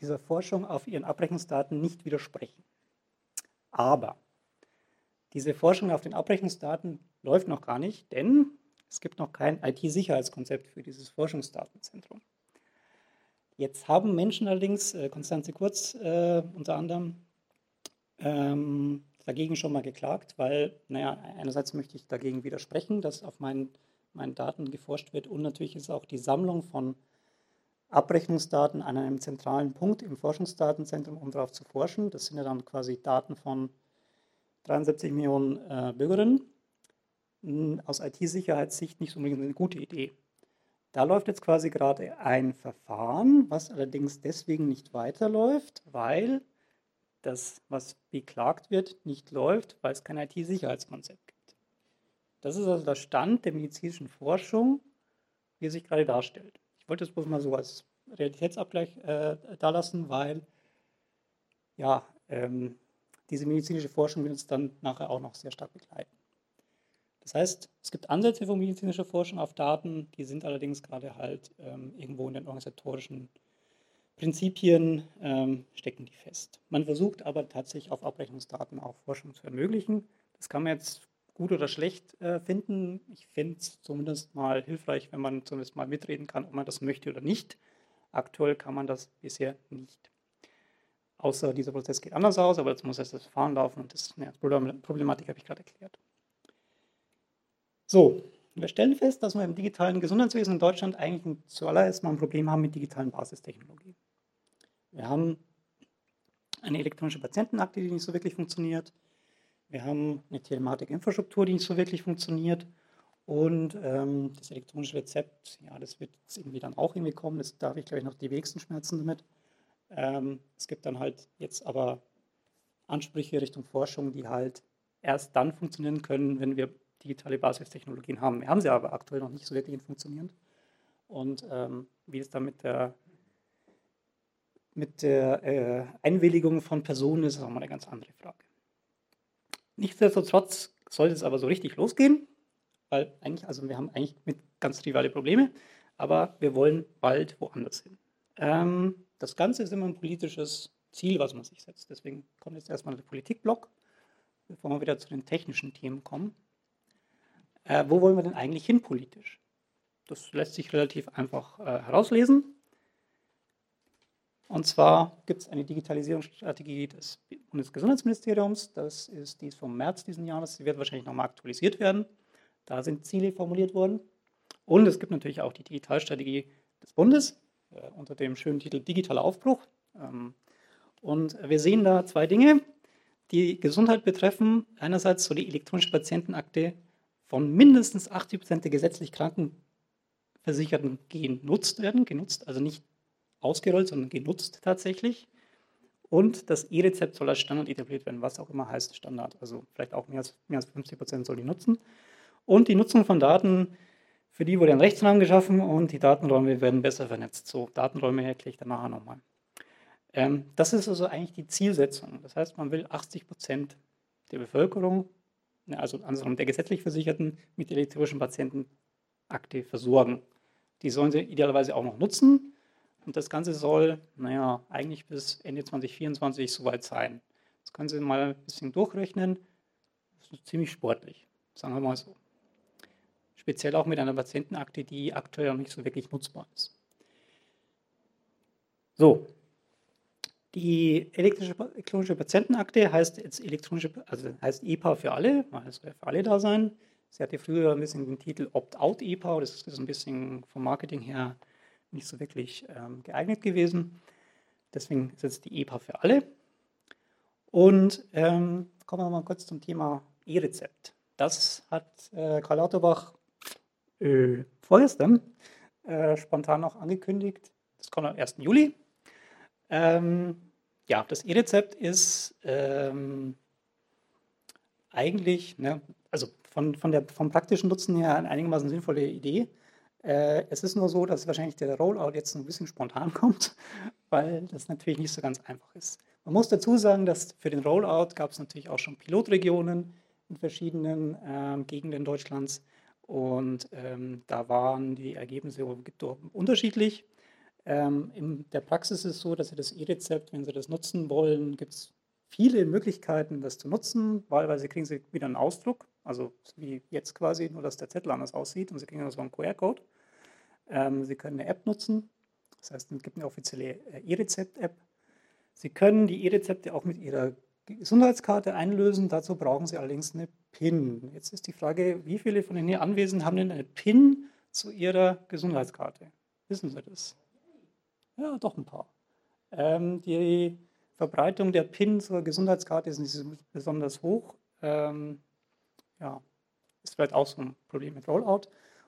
dieser Forschung auf Ihren Abrechnungsdaten nicht widersprechen. Aber diese Forschung auf den Abrechnungsdaten läuft noch gar nicht, denn es gibt noch kein IT-Sicherheitskonzept für dieses Forschungsdatenzentrum. Jetzt haben Menschen allerdings, äh, Konstanze Kurz äh, unter anderem, ähm, dagegen schon mal geklagt, weil, naja, einerseits möchte ich dagegen widersprechen, dass auf meinen meinen Daten geforscht wird. Und natürlich ist auch die Sammlung von Abrechnungsdaten an einem zentralen Punkt im Forschungsdatenzentrum, um darauf zu forschen. Das sind ja dann quasi Daten von 73 Millionen äh, Bürgerinnen. Hm, aus IT-Sicherheitssicht nicht unbedingt eine gute Idee. Da läuft jetzt quasi gerade ein Verfahren, was allerdings deswegen nicht weiterläuft, weil das, was beklagt wird, nicht läuft, weil es kein IT-Sicherheitskonzept gibt. Das ist also der Stand der medizinischen Forschung, wie er sich gerade darstellt. Ich wollte es bloß mal so als Realitätsabgleich äh, dalassen, weil ja, ähm, diese medizinische Forschung wird uns dann nachher auch noch sehr stark begleiten. Das heißt, es gibt Ansätze von medizinischer Forschung auf Daten, die sind allerdings gerade halt ähm, irgendwo in den organisatorischen Prinzipien ähm, stecken die fest. Man versucht aber tatsächlich auf Abrechnungsdaten auch Forschung zu ermöglichen. Das kann man jetzt gut oder schlecht äh, finden. Ich finde es zumindest mal hilfreich, wenn man zumindest mal mitreden kann, ob man das möchte oder nicht. Aktuell kann man das bisher nicht. Außer dieser Prozess geht anders aus, aber jetzt muss erst das Verfahren laufen und das ja, Problematik habe ich gerade erklärt. So, wir stellen fest, dass wir im digitalen Gesundheitswesen in Deutschland eigentlich zuallererst mal ein Problem haben mit digitalen Basistechnologien. Wir haben eine elektronische Patientenakte, die nicht so wirklich funktioniert. Wir haben eine Telematik-Infrastruktur, die nicht so wirklich funktioniert. Und ähm, das elektronische Rezept, ja, das wird irgendwie dann auch irgendwie kommen. Das, da habe ich, glaube ich, noch die wenigsten Schmerzen damit. Ähm, es gibt dann halt jetzt aber Ansprüche Richtung Forschung, die halt erst dann funktionieren können, wenn wir digitale Basistechnologien haben. Wir haben sie aber aktuell noch nicht so wirklich funktionierend. Und ähm, wie es dann mit der, mit der äh, Einwilligung von Personen ist, ist auch mal eine ganz andere Frage. Nichtsdestotrotz sollte es aber so richtig losgehen, weil eigentlich, also wir haben eigentlich mit ganz triviale Probleme, aber wir wollen bald woanders hin. Ähm, das Ganze ist immer ein politisches Ziel, was man sich setzt. Deswegen kommt jetzt erstmal der Politikblock, bevor wir wieder zu den technischen Themen kommen. Äh, wo wollen wir denn eigentlich hin politisch? Das lässt sich relativ einfach äh, herauslesen. Und zwar gibt es eine Digitalisierungsstrategie des Bundesgesundheitsministeriums. Das ist die vom März diesen Jahres. Sie wird wahrscheinlich nochmal aktualisiert werden. Da sind Ziele formuliert worden. Und es gibt natürlich auch die Digitalstrategie des Bundes äh, unter dem schönen Titel Digitaler Aufbruch. Ähm, und wir sehen da zwei Dinge, die Gesundheit betreffen. Einerseits soll die elektronische Patientenakte von mindestens 80 Prozent der gesetzlich Krankenversicherten genutzt werden. Genutzt, also nicht ausgerollt, sondern genutzt tatsächlich. Und das E-Rezept soll als Standard etabliert werden, was auch immer heißt Standard. Also vielleicht auch mehr als, mehr als 50 Prozent soll die nutzen. Und die Nutzung von Daten, für die wurde ein Rechtsrahmen geschaffen und die Datenräume werden besser vernetzt. So, Datenräume erkläre ich dann nachher nochmal. Ähm, das ist also eigentlich die Zielsetzung. Das heißt, man will 80 Prozent der Bevölkerung, ne, also andersrum der gesetzlich Versicherten, mit elektronischen Patientenakte versorgen. Die sollen sie idealerweise auch noch nutzen. Und das Ganze soll, naja, eigentlich bis Ende 2024 soweit sein. Das können Sie mal ein bisschen durchrechnen. Das ist ziemlich sportlich, sagen wir mal so. Speziell auch mit einer Patientenakte, die aktuell noch nicht so wirklich nutzbar ist. So, die elektronische Patientenakte heißt jetzt elektronische, also heißt EPA für alle, weil soll für alle da sein. Sie hatte früher ein bisschen den Titel Opt-out-EPA, das ist ein bisschen vom Marketing her nicht so wirklich ähm, geeignet gewesen. Deswegen ist jetzt die EPA für alle. Und ähm, kommen wir mal kurz zum Thema E-Rezept. Das hat äh, Karl Lauterbach äh, vorgestern äh, spontan auch angekündigt. Das kommt am 1. Juli. Ähm, ja, das E-Rezept ist ähm, eigentlich, ne, also von, von der, vom praktischen Nutzen her eine einigermaßen sinnvolle Idee. Äh, es ist nur so, dass wahrscheinlich der Rollout jetzt ein bisschen spontan (laughs) kommt, weil das natürlich nicht so ganz einfach ist. Man muss dazu sagen, dass für den Rollout gab es natürlich auch schon Pilotregionen in verschiedenen ähm, Gegenden Deutschlands und ähm, da waren die Ergebnisse unterschiedlich. Ähm, in der Praxis ist es so, dass Sie das E-Rezept, wenn Sie das nutzen wollen, gibt es viele Möglichkeiten, das zu nutzen. Wahlweise kriegen Sie wieder einen Ausdruck, also wie jetzt quasi, nur dass der Zettel anders aussieht und Sie kriegen so einen QR-Code. Ähm, Sie können eine App nutzen, das heißt, es gibt eine offizielle äh, E-Rezept-App. Sie können die E-Rezepte auch mit Ihrer Gesundheitskarte einlösen. Dazu brauchen Sie allerdings eine PIN. Jetzt ist die Frage, wie viele von den hier Anwesenden haben denn eine PIN zu Ihrer Gesundheitskarte? Wissen Sie das? Ja, doch ein paar. Ähm, die Verbreitung der PIN zur Gesundheitskarte ist nicht besonders hoch. Ähm, ja, ist vielleicht auch so ein Problem mit Rollout.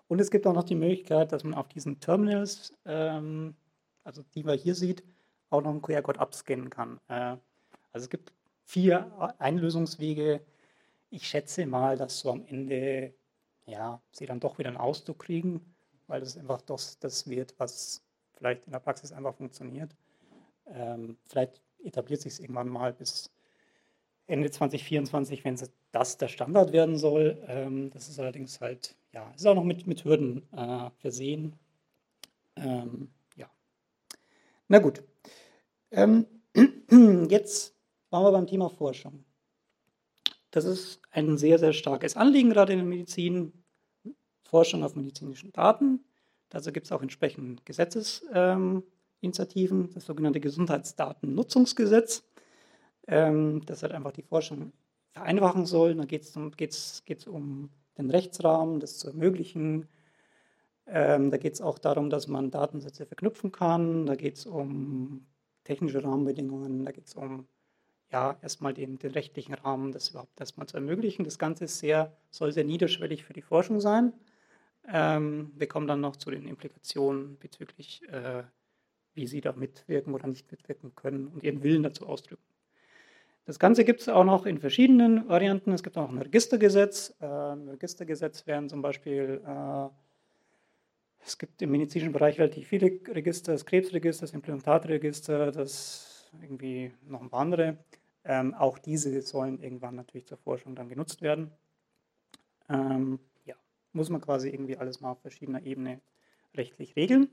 Und es gibt auch noch die Möglichkeit, dass man auf diesen Terminals, ähm, also die man hier sieht, auch noch einen QR-Code abscannen kann. Äh, also es gibt vier Einlösungswege. Ich schätze mal, dass so am Ende ja, sie dann doch wieder einen Ausdruck kriegen, weil das einfach das, das wird, was vielleicht in der Praxis einfach funktioniert. Ähm, vielleicht etabliert sich es irgendwann mal bis Ende 2024, wenn das der Standard werden soll. Ähm, das ist allerdings halt, ja, ist auch noch mit, mit Hürden äh, versehen. Ähm, ja. Na gut. Ähm, (clears throat) jetzt waren wir beim Thema Forschung. Das ist ein sehr, sehr starkes Anliegen gerade in der Medizin. Forschung auf medizinischen Daten. Dazu gibt es auch entsprechende Gesetzesinitiativen, das sogenannte Gesundheitsdatennutzungsgesetz, ähm, das halt einfach die Forschung vereinfachen soll. Da geht es um, geht's, geht's um den Rechtsrahmen, das zu ermöglichen. Ähm, da geht es auch darum, dass man Datensätze verknüpfen kann. Da geht es um technische Rahmenbedingungen. Da geht es um ja, erstmal den, den, rechtlichen Rahmen, das überhaupt erstmal zu ermöglichen. Das Ganze sehr, soll sehr niederschwellig für die Forschung sein. Ähm, wir kommen dann noch zu den Implikationen bezüglich, äh, wie Sie da mitwirken oder nicht mitwirken können und Ihren Willen dazu ausdrücken. Das Ganze gibt es auch noch in verschiedenen Varianten. Es gibt auch ein Registergesetz. Äh, Im Registergesetz werden zum Beispiel, äh, es gibt im medizinischen Bereich relativ viele Register, das Krebsregister, das Implantatregister, das irgendwie noch ein paar andere. Ähm, auch diese sollen irgendwann natürlich zur Forschung dann genutzt werden. Ähm, muss man quasi irgendwie alles mal auf verschiedener Ebene rechtlich regeln,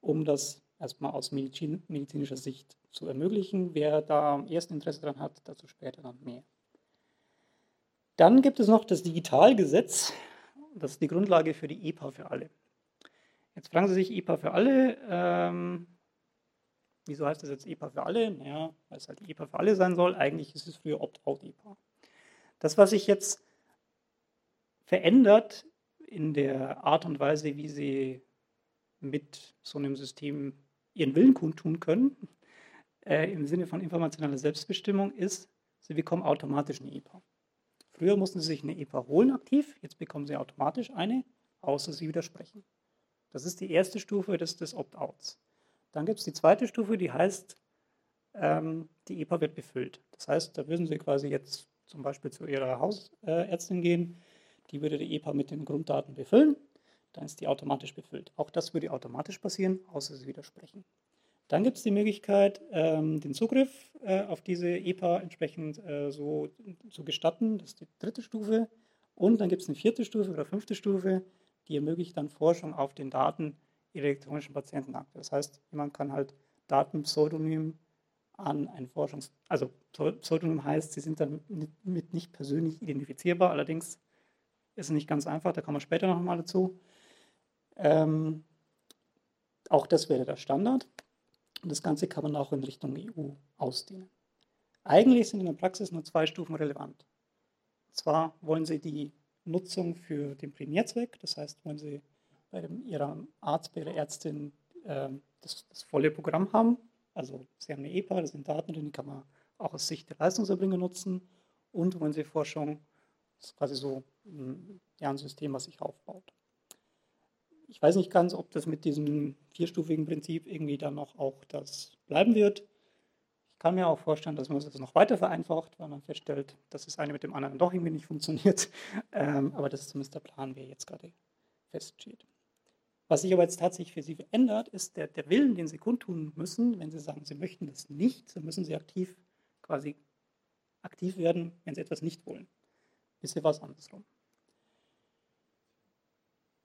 um das erstmal aus Medizin, medizinischer Sicht zu ermöglichen. Wer da am ersten Interesse daran hat, dazu später dann mehr. Dann gibt es noch das Digitalgesetz. Das ist die Grundlage für die EPA für alle. Jetzt fragen Sie sich, EPA für alle, ähm, wieso heißt das jetzt EPA für alle? Naja, weil es halt EPA für alle sein soll. Eigentlich ist es früher Opt-out-EPA. Das, was ich jetzt verändert in der Art und Weise, wie sie mit so einem System ihren Willen kundtun können, äh, im Sinne von informationeller Selbstbestimmung, ist, sie bekommen automatisch eine EPA. Früher mussten sie sich eine EPA holen aktiv, jetzt bekommen sie automatisch eine, außer sie widersprechen. Das ist die erste Stufe des, des Opt-outs. Dann gibt es die zweite Stufe, die heißt, ähm, die EPA wird befüllt. Das heißt, da würden Sie quasi jetzt zum Beispiel zu Ihrer Hausärztin gehen, die würde die EPA mit den Grunddaten befüllen, dann ist die automatisch befüllt. Auch das würde automatisch passieren, außer Sie widersprechen. Dann gibt es die Möglichkeit, ähm, den Zugriff äh, auf diese EPA entsprechend äh, so zu gestatten. Das ist die dritte Stufe. Und dann gibt es eine vierte Stufe oder fünfte Stufe, die ermöglicht dann Forschung auf den Daten elektronischen Patientenakte. Das heißt, jemand kann halt Datenpseudonym an ein Forschungs-, also Pseudonym heißt, sie sind dann mit nicht persönlich identifizierbar, allerdings ist es nicht ganz einfach, da kommen wir später nochmal dazu. Ähm, auch das wäre der Standard. Und das Ganze kann man auch in Richtung EU ausdehnen. Eigentlich sind in der Praxis nur zwei Stufen relevant. Und zwar wollen Sie die Nutzung für den Primärzweck, das heißt, wollen Sie bei Ihrem Arzt, bei Ihrer Ärztin äh, das, das, volle Programm haben. Also Sie haben eine EPA, das sind Daten, die kann man auch aus Sicht der Leistungserbringer nutzen. Und wollen Sie Forschung, das ist quasi so ein, ja, ein System, was sich aufbaut. Ich weiß nicht ganz, ob das mit diesem vierstufigen Prinzip irgendwie dann noch auch das bleiben wird. Ich kann mir auch vorstellen, dass man das noch weiter vereinfacht, weil man feststellt, dass das eine mit dem anderen doch irgendwie nicht funktioniert. (laughs) Ähm, aber das ist zumindest der Plan, wie er jetzt gerade feststeht. Was sich aber jetzt tatsächlich für Sie verändert, ist der, der Willen, den Sie kundtun müssen. Wenn Sie sagen, Sie möchten das nicht, dann müssen Sie aktiv quasi aktiv werden, wenn Sie etwas nicht wollen. Bisher war es andersrum.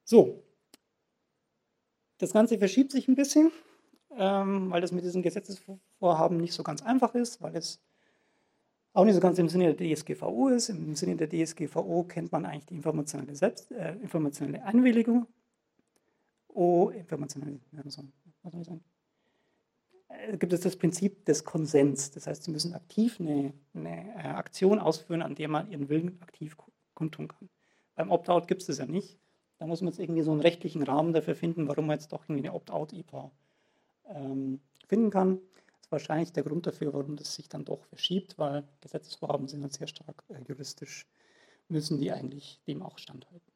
So, das Ganze verschiebt sich ein bisschen, ähm, weil das mit diesem Gesetzesvorhaben nicht so ganz einfach ist, weil es auch nicht so ganz im Sinne der DSGVO ist. Im Sinne der DSGVO kennt man eigentlich die informationelle, Selbst, äh, informationelle Einwilligung. Oh, informationelle, was soll ich sagen? Äh, gibt es das Prinzip des Konsens. Das heißt, Sie müssen aktiv eine, eine äh, Aktion ausführen, an der man Ihren Willen aktiv kundtun kann. Beim Opt-out gibt es das ja nicht. Da muss man jetzt irgendwie so einen rechtlichen Rahmen dafür finden, warum man jetzt doch irgendwie eine Opt-out-IPA ähm, finden kann. Das ist wahrscheinlich der Grund dafür, warum das sich dann doch verschiebt, weil Gesetzesvorhaben sind dann sehr stark äh, juristisch, müssen die eigentlich dem auch standhalten.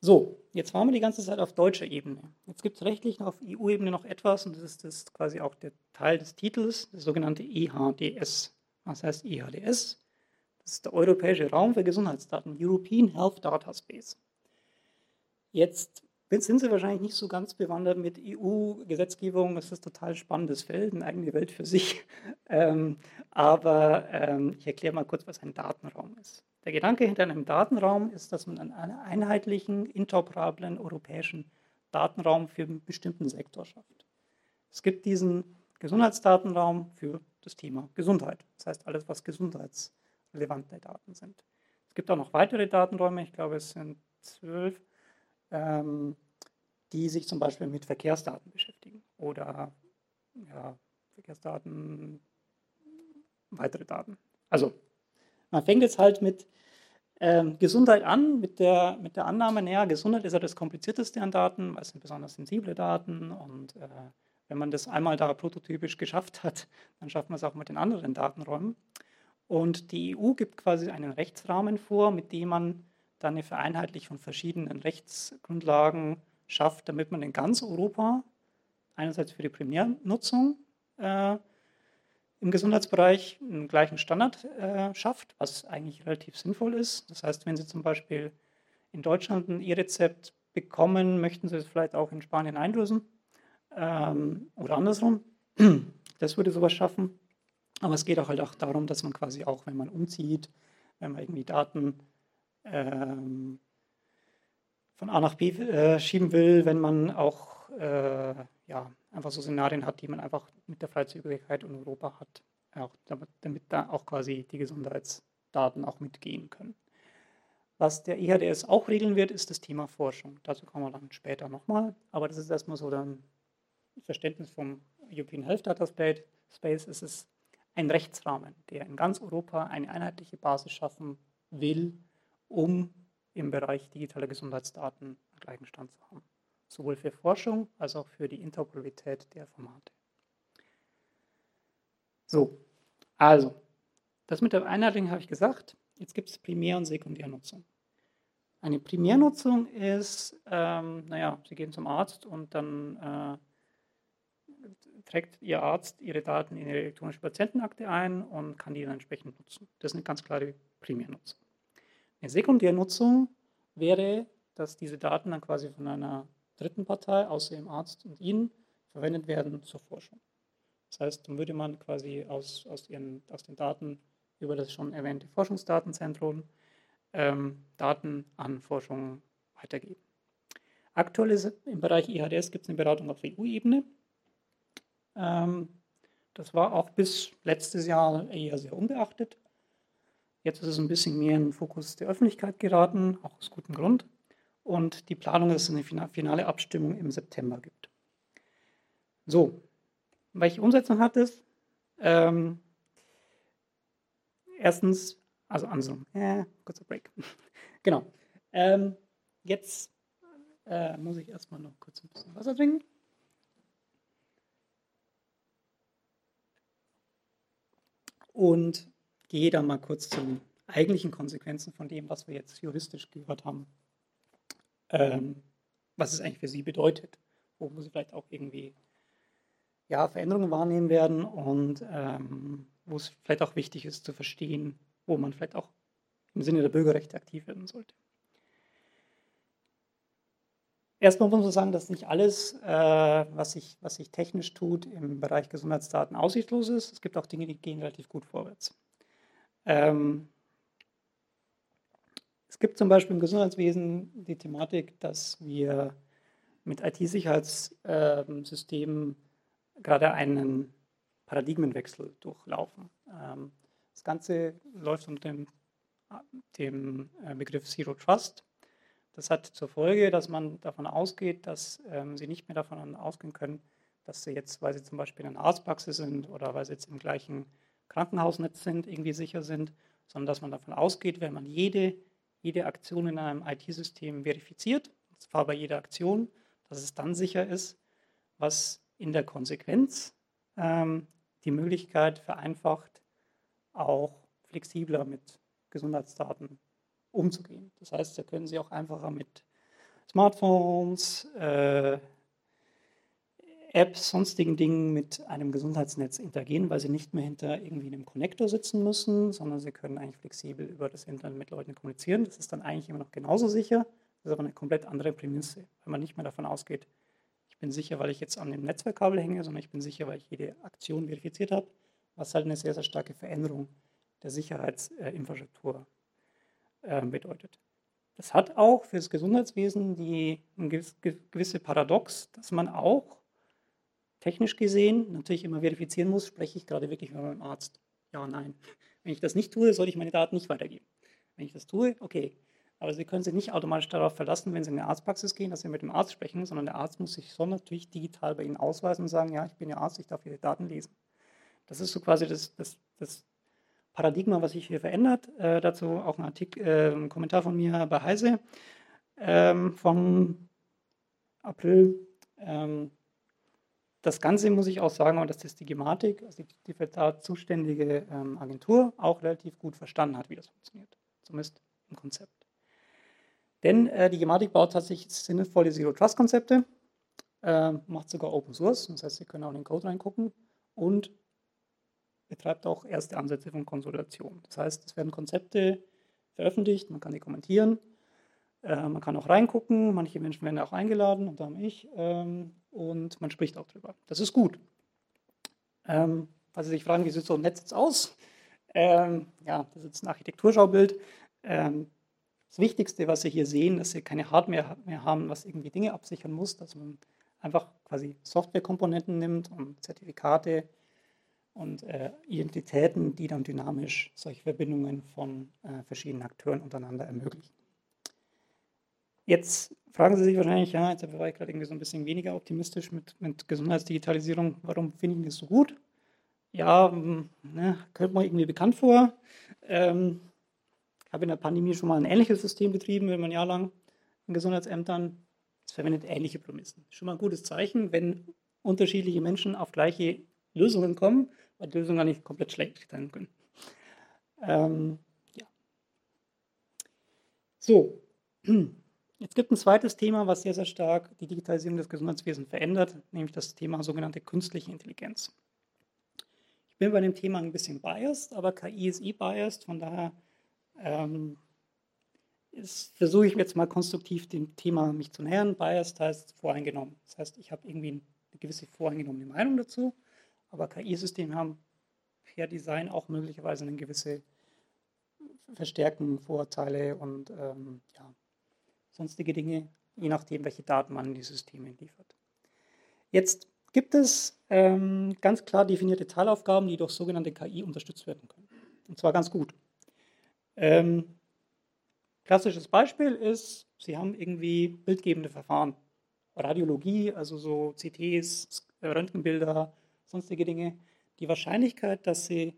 So, jetzt waren wir die ganze Zeit auf deutscher Ebene. Jetzt gibt es rechtlich auf EU-Ebene noch etwas, und das ist das quasi auch der Teil des Titels, das sogenannte EHDS. Was heißt EHDS? Das ist der Europäische Raum für Gesundheitsdaten, European Health Data Space. Jetzt sind Sie wahrscheinlich nicht so ganz bewandert mit EU-Gesetzgebung. Das ist ein total spannendes Feld, eine eigene Welt für sich. (laughs) Ähm, aber ähm, ich erkläre mal kurz, was ein Datenraum ist. Der Gedanke hinter einem Datenraum ist, dass man einen einheitlichen, interoperablen europäischen Datenraum für einen bestimmten Sektor schafft. Es gibt diesen Gesundheitsdatenraum für das Thema Gesundheit. Das heißt, alles, was Gesundheits relevante Daten sind. Es gibt auch noch weitere Datenräume, ich glaube es sind zwölf, ähm, die sich zum Beispiel mit Verkehrsdaten beschäftigen oder ja, Verkehrsdaten, weitere Daten. Also man fängt jetzt halt mit ähm, Gesundheit an, mit der, mit der Annahme, naja, Gesundheit ist ja das komplizierteste an Daten, weil es sind besonders sensible Daten und äh, wenn man das einmal da prototypisch geschafft hat, dann schafft man es auch mit den anderen Datenräumen. Und die EU gibt quasi einen Rechtsrahmen vor, mit dem man dann eine Vereinheitlichung verschiedenen Rechtsgrundlagen schafft, damit man in ganz Europa einerseits für die Primärnutzung äh, im Gesundheitsbereich einen gleichen Standard äh, schafft, was eigentlich relativ sinnvoll ist. Das heißt, wenn Sie zum Beispiel in Deutschland ein E-Rezept bekommen, möchten Sie es vielleicht auch in Spanien einlösen ähm, oder andersrum. Das würde sowas schaffen. Aber es geht auch halt auch darum, dass man quasi auch, wenn man umzieht, wenn man irgendwie Daten ähm, von A nach B äh, schieben will, wenn man auch äh, ja, einfach so Szenarien hat, die man einfach mit der Freizügigkeit in Europa hat, auch damit, damit da auch quasi die Gesundheitsdaten auch mitgehen können. Was der EHDS auch regeln wird, ist das Thema Forschung. Dazu kommen wir dann später nochmal. Aber das ist erstmal so ein Verständnis vom European Health Data Space. Es ist ein Rechtsrahmen, der in ganz Europa eine einheitliche Basis schaffen will, um im Bereich digitaler Gesundheitsdaten einen gleichen Stand zu haben. Sowohl für Forschung als auch für die Interoperabilität der Formate. So, also, das mit der Einheitlichen habe ich gesagt. Jetzt gibt es Primär- und Sekundärnutzung. Eine Primärnutzung ist, ähm, naja, Sie gehen zum Arzt und dann äh, trägt Ihr Arzt Ihre Daten in Ihre elektronische Patientenakte ein und kann die dann entsprechend nutzen. Das ist eine ganz klare Primärnutzung. Eine Sekundärnutzung wäre, dass diese Daten dann quasi von einer dritten Partei, außer dem Arzt und Ihnen, verwendet werden zur Forschung. Das heißt, dann würde man quasi aus, aus, ihren, aus den Daten über das schon erwähnte Forschungsdatenzentrum ähm, Daten an Forschung weitergeben. Aktuell ist im Bereich IHDS gibt es eine Beratung auf EU-Ebene. Ähm, das war auch bis letztes Jahr eher sehr unbeachtet. Jetzt ist es ein bisschen mehr in den Fokus der Öffentlichkeit geraten, auch aus gutem Grund. Und die Planung, dass es eine finale Abstimmung im September gibt. So, welche Umsetzung hat es? Ähm, erstens, also Ansum, äh, kurzer Break. (laughs) genau. Ähm, jetzt äh, muss ich erstmal noch kurz ein bisschen Wasser trinken. Und gehe dann mal kurz zu den eigentlichen Konsequenzen von dem, was wir jetzt juristisch gehört haben. Ähm, was es eigentlich für Sie bedeutet, wo Sie vielleicht auch irgendwie ja, Veränderungen wahrnehmen werden und ähm, wo es vielleicht auch wichtig ist zu verstehen, wo man vielleicht auch im Sinne der Bürgerrechte aktiv werden sollte. Erstmal muss man sagen, dass nicht alles, äh, was, sich, was sich technisch tut, im Bereich Gesundheitsdaten aussichtslos ist. Es gibt auch Dinge, die gehen relativ gut vorwärts. Ähm, es gibt zum Beispiel im Gesundheitswesen die Thematik, dass wir mit IT-Sicherheitssystemen gerade einen Paradigmenwechsel durchlaufen. Ähm, das Ganze läuft unter dem, dem äh, Begriff Zero Trust. Das hat zur Folge, dass man davon ausgeht, dass ähm, Sie nicht mehr davon ausgehen können, dass Sie jetzt, weil Sie zum Beispiel in einer Arztpraxis sind oder weil Sie jetzt im gleichen Krankenhausnetz sind, irgendwie sicher sind, sondern dass man davon ausgeht, wenn man jede, jede Aktion in einem IT-System verifiziert, und zwar bei jeder Aktion, dass es dann sicher ist, was in der Konsequenz ähm, die Möglichkeit vereinfacht, auch flexibler mit Gesundheitsdaten umzugehen. Das heißt, da können Sie auch einfacher mit Smartphones, äh, Apps, sonstigen Dingen mit einem Gesundheitsnetz interagieren, weil Sie nicht mehr hinter irgendwie einem Connector sitzen müssen, sondern Sie können eigentlich flexibel über das Internet mit Leuten kommunizieren. Das ist dann eigentlich immer noch genauso sicher, das ist aber eine komplett andere Prämisse, weil man nicht mehr davon ausgeht, ich bin sicher, weil ich jetzt an dem Netzwerkkabel hänge, sondern ich bin sicher, weil ich jede Aktion verifiziert habe, was halt eine sehr, sehr starke Veränderung der Sicherheitsinfrastruktur äh, bedeutet. Das hat auch für das Gesundheitswesen die gewisse Paradox, dass man auch technisch gesehen natürlich immer verifizieren muss, spreche ich gerade wirklich mit meinem Arzt? Ja, nein. Wenn ich das nicht tue, soll ich meine Daten nicht weitergeben. Wenn ich das tue, okay. Aber Sie können sich nicht automatisch darauf verlassen, wenn Sie in eine Arztpraxis gehen, dass Sie mit dem Arzt sprechen, sondern der Arzt muss sich schon natürlich digital bei Ihnen ausweisen und sagen, ja, ich bin Ihr Arzt, ich darf Ihre Daten lesen. Das ist so quasi das, das, das Paradigma, was sich hier verändert. Äh, dazu auch ein, Artikel, äh, ein Kommentar von mir bei Heise ähm, vom April. Ähm, das Ganze muss ich auch sagen, und das die Gematik, also die, die für da zuständige ähm, Agentur, auch relativ gut verstanden hat, wie das funktioniert. Zumindest im Konzept. Denn äh, die Gematik baut tatsächlich sinnvolle Zero-Trust-Konzepte, äh, macht sogar Open Source, das heißt, Sie können auch in den Code reingucken und betreibt auch erste Ansätze von Konsolidation. Das heißt, es werden Konzepte veröffentlicht, man kann die kommentieren, äh, man kann auch reingucken, manche Menschen werden auch eingeladen, unter anderem ich, ähm, und man spricht auch drüber. Das ist gut. Ähm, falls Sie sich fragen, wie sieht so ein Netz jetzt aus? Ähm, ja, das ist jetzt ein Architekturschaubild. Ähm, das Wichtigste, was Sie hier sehen, dass Sie keine Hardware mehr haben, was irgendwie Dinge absichern muss, dass man einfach quasi Softwarekomponenten nimmt und Zertifikate und äh, Identitäten, die dann dynamisch solche Verbindungen von äh, verschiedenen Akteuren untereinander ermöglichen. Jetzt fragen Sie sich wahrscheinlich, ja, jetzt war ich gerade irgendwie so ein bisschen weniger optimistisch mit, mit Gesundheitsdigitalisierung. Warum finde ich das so gut? Ja, hm, ne, kommt mir irgendwie bekannt vor. Ähm, habe in der Pandemie schon mal ein ähnliches System betrieben, wenn man ein Jahr lang in Gesundheitsämtern. Es verwendet ähnliche Prämissen. Schon mal ein gutes Zeichen, wenn unterschiedliche Menschen auf gleiche Lösungen kommen, weil die gar nicht komplett schlecht sein können. Ähm, ja. So, jetzt gibt ein zweites Thema, was sehr, sehr stark die Digitalisierung des Gesundheitswesens verändert, nämlich das Thema sogenannte künstliche Intelligenz. Ich bin bei dem Thema ein bisschen biased, aber KI ist eh biased, von daher ähm, versuche ich jetzt mal konstruktiv dem Thema mich zu nähern. Biased heißt voreingenommen. Das heißt, ich habe irgendwie eine gewisse voreingenommene Meinung dazu, aber KI-Systeme haben per Design auch möglicherweise eine gewisse Verstärken, Vorurteile und ähm, ja, sonstige Dinge, je nachdem, welche Daten man in die Systeme liefert. Jetzt gibt es ähm, ganz klar definierte Teilaufgaben, die durch sogenannte KI unterstützt werden können. Und zwar ganz gut. Ähm, klassisches Beispiel ist, Sie haben irgendwie bildgebende Verfahren. Radiologie, also so CTs, Röntgenbilder, sonstige Dinge. Die Wahrscheinlichkeit, dass Sie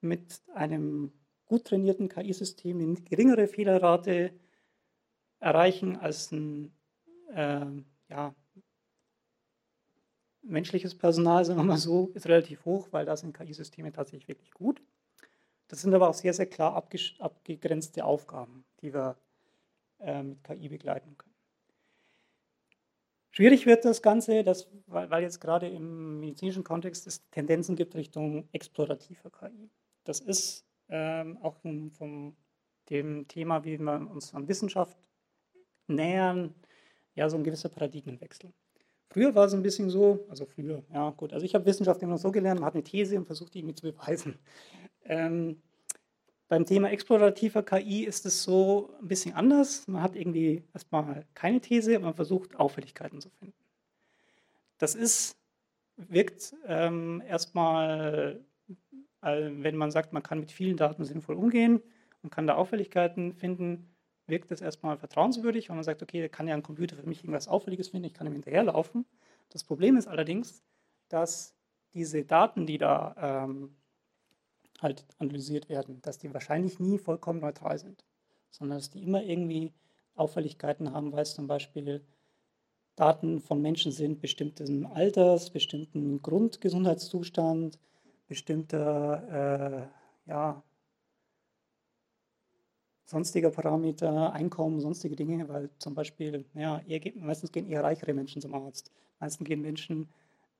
mit einem gut trainierten KI-System eine geringere Fehlerrate erreichen als ein äh, ja, menschliches Personal, sagen wir mal so, ist relativ hoch, weil da sind KI-Systeme tatsächlich wirklich gut. Das sind aber auch sehr, sehr klar abgegrenzte Aufgaben, die wir äh, mit KI begleiten können. Schwierig wird das Ganze, dass, weil, weil jetzt gerade im medizinischen Kontext es Tendenzen gibt Richtung explorativer KI. Das ist ähm, auch vom, dem Thema, wie wir uns an Wissenschaft nähern, ja, so ein gewisser Paradigmenwechsel. Früher war es ein bisschen so, also früher, ja gut, also ich habe Wissenschaft immer so gelernt, man hat eine These und versucht die irgendwie zu beweisen. Ähm, beim Thema explorativer KI ist es so ein bisschen anders. Man hat irgendwie erstmal keine These, aber man versucht Auffälligkeiten zu finden. Das ist, wirkt ähm, erstmal, äh, wenn man sagt, man kann mit vielen Daten sinnvoll umgehen und kann da Auffälligkeiten finden, wirkt das erstmal vertrauenswürdig, weil man sagt, okay, da kann ja ein Computer für mich irgendwas Auffälliges finden, ich kann ihm hinterherlaufen. Das Problem ist allerdings, dass diese Daten, die da ähm, halt analysiert werden, dass die wahrscheinlich nie vollkommen neutral sind, sondern dass die immer irgendwie Auffälligkeiten haben, weil es zum Beispiel Daten von Menschen sind, bestimmten Alters, bestimmten Grundgesundheitszustand, bestimmter äh, ja, sonstiger Parameter, Einkommen, sonstige Dinge, weil zum Beispiel, ja, meistens gehen eher reichere Menschen zum Arzt. Meistens gehen Menschen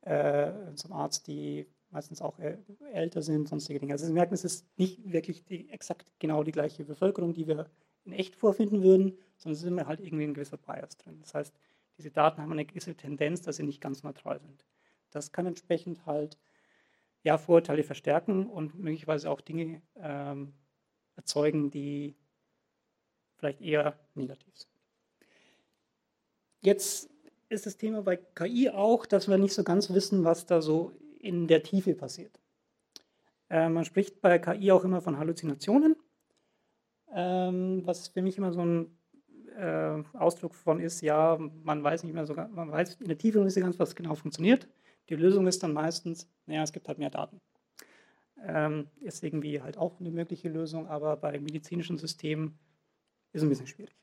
äh, zum Arzt, die meistens auch älter sind, sonstige Dinge. Also Sie merken, es ist nicht wirklich die, exakt genau die gleiche Bevölkerung, die wir in echt vorfinden würden, sondern es ist immer halt irgendwie ein gewisser Bias drin. Das heißt, diese Daten haben eine gewisse Tendenz, dass sie nicht ganz neutral sind. Das kann entsprechend halt ja, Vorurteile verstärken und möglicherweise auch Dinge ähm, erzeugen, die vielleicht eher negativ sind. Jetzt ist das Thema bei KI auch, dass wir nicht so ganz wissen, was da so in der Tiefe passiert. Äh, man spricht bei KI auch immer von Halluzinationen, ähm, was für mich immer so ein äh, Ausdruck von ist, ja, man weiß nicht mehr so, man weiß in der Tiefe nicht so ganz, was genau funktioniert. Die Lösung ist dann meistens, naja, es gibt halt mehr Daten. Ähm, ist irgendwie halt auch eine mögliche Lösung, aber bei medizinischen Systemen ist ein bisschen schwierig.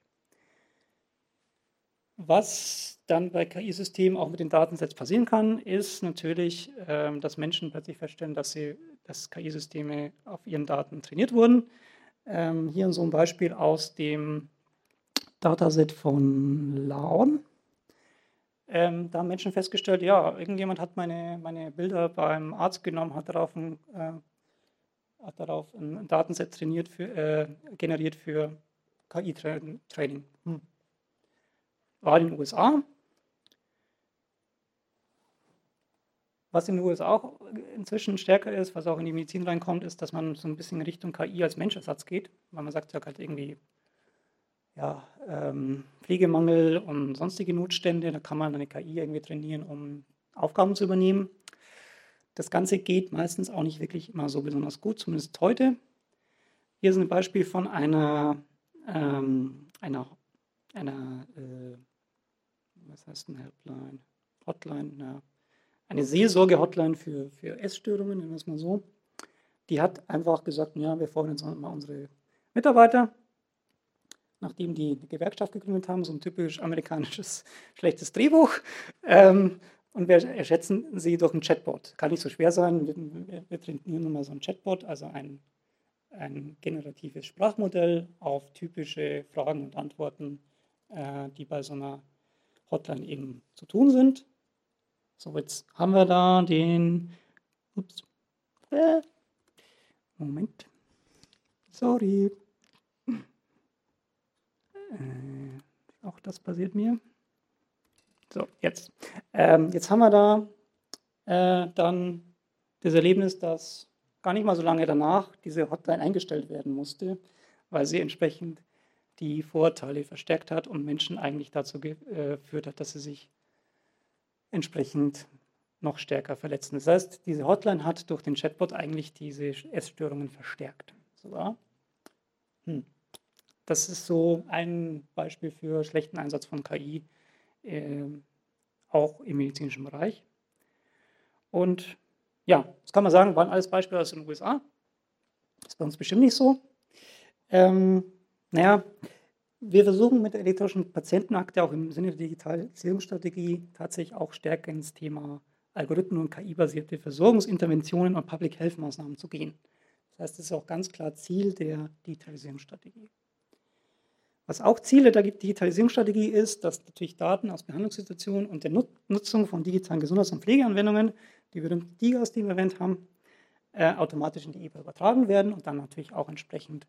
Was dann bei KI-Systemen auch mit den Datensets passieren kann, ist natürlich, ähm, dass Menschen plötzlich feststellen, dass, dass KI-Systeme auf ihren Daten trainiert wurden. Ähm, hier so ein Beispiel aus dem Dataset von Laon. Ähm, da haben Menschen festgestellt, ja, irgendjemand hat meine, meine Bilder beim Arzt genommen, hat darauf ein, äh, hat darauf ein Datenset trainiert für, äh, generiert für KI-Training. Hm. War in den USA. Was in den USA auch inzwischen stärker ist, was auch in die Medizin reinkommt, ist, dass man so ein bisschen Richtung KI als Menschersatz geht, weil man sagt, ja halt irgendwie ja, ähm, Pflegemangel und sonstige Notstände, da kann man eine KI irgendwie trainieren, um Aufgaben zu übernehmen. Das Ganze geht meistens auch nicht wirklich immer so besonders gut, zumindest heute. Hier ist ein Beispiel von einer ähm, einer, einer äh, was heißt eine Helpline? Hotline, ja. eine Seelsorge-Hotline für, für Essstörungen, nennen wir es mal so. Die hat einfach gesagt, ja, wir fordern jetzt mal unsere Mitarbeiter, nachdem die eine Gewerkschaft gegründet haben, so ein typisch amerikanisches (laughs) schlechtes Drehbuch. Ähm, und wir erschätzen sie durch ein Chatbot. Kann nicht so schwer sein. Wir, wir trainieren nun mal so ein Chatbot, also ein ein generatives Sprachmodell auf typische Fragen und Antworten, äh, die bei so einer Hotline eben zu tun sind. So, jetzt haben wir da den. Ups. Äh, Moment. Sorry. Äh, auch das passiert mir. So, jetzt. Ähm, jetzt haben wir da äh, dann das Erlebnis, dass gar nicht mal so lange danach diese Hotline eingestellt werden musste, weil sie entsprechend die Vorurteile verstärkt hat und Menschen eigentlich dazu äh, geführt hat, dass sie sich entsprechend noch stärker verletzen. Das heißt, diese Hotline hat durch den Chatbot eigentlich diese Essstörungen verstärkt. So, hm. Das ist so ein Beispiel für schlechten Einsatz von KI, äh, auch im medizinischen Bereich. Und ja, das kann man sagen, waren alles Beispiele aus den USA. Das ist bei uns bestimmt nicht so. Ähm, naja, wir versuchen mit der elektronischen Patientenakte auch im Sinne der Digitalisierungsstrategie tatsächlich auch stärker ins Thema Algorithmen und KI-basierte Versorgungsinterventionen und Public Health Maßnahmen zu gehen. Das heißt, das ist auch ganz klar Ziel der Digitalisierungsstrategie. Was auch Ziele der Digitalisierungsstrategie ist, dass natürlich Daten aus Behandlungssituationen und der Nutzung von digitalen Gesundheits- und Pflegeanwendungen, die berühmten DIGAs, die wir erwähnt haben, äh, automatisch in die EPA übertragen werden und dann natürlich auch entsprechend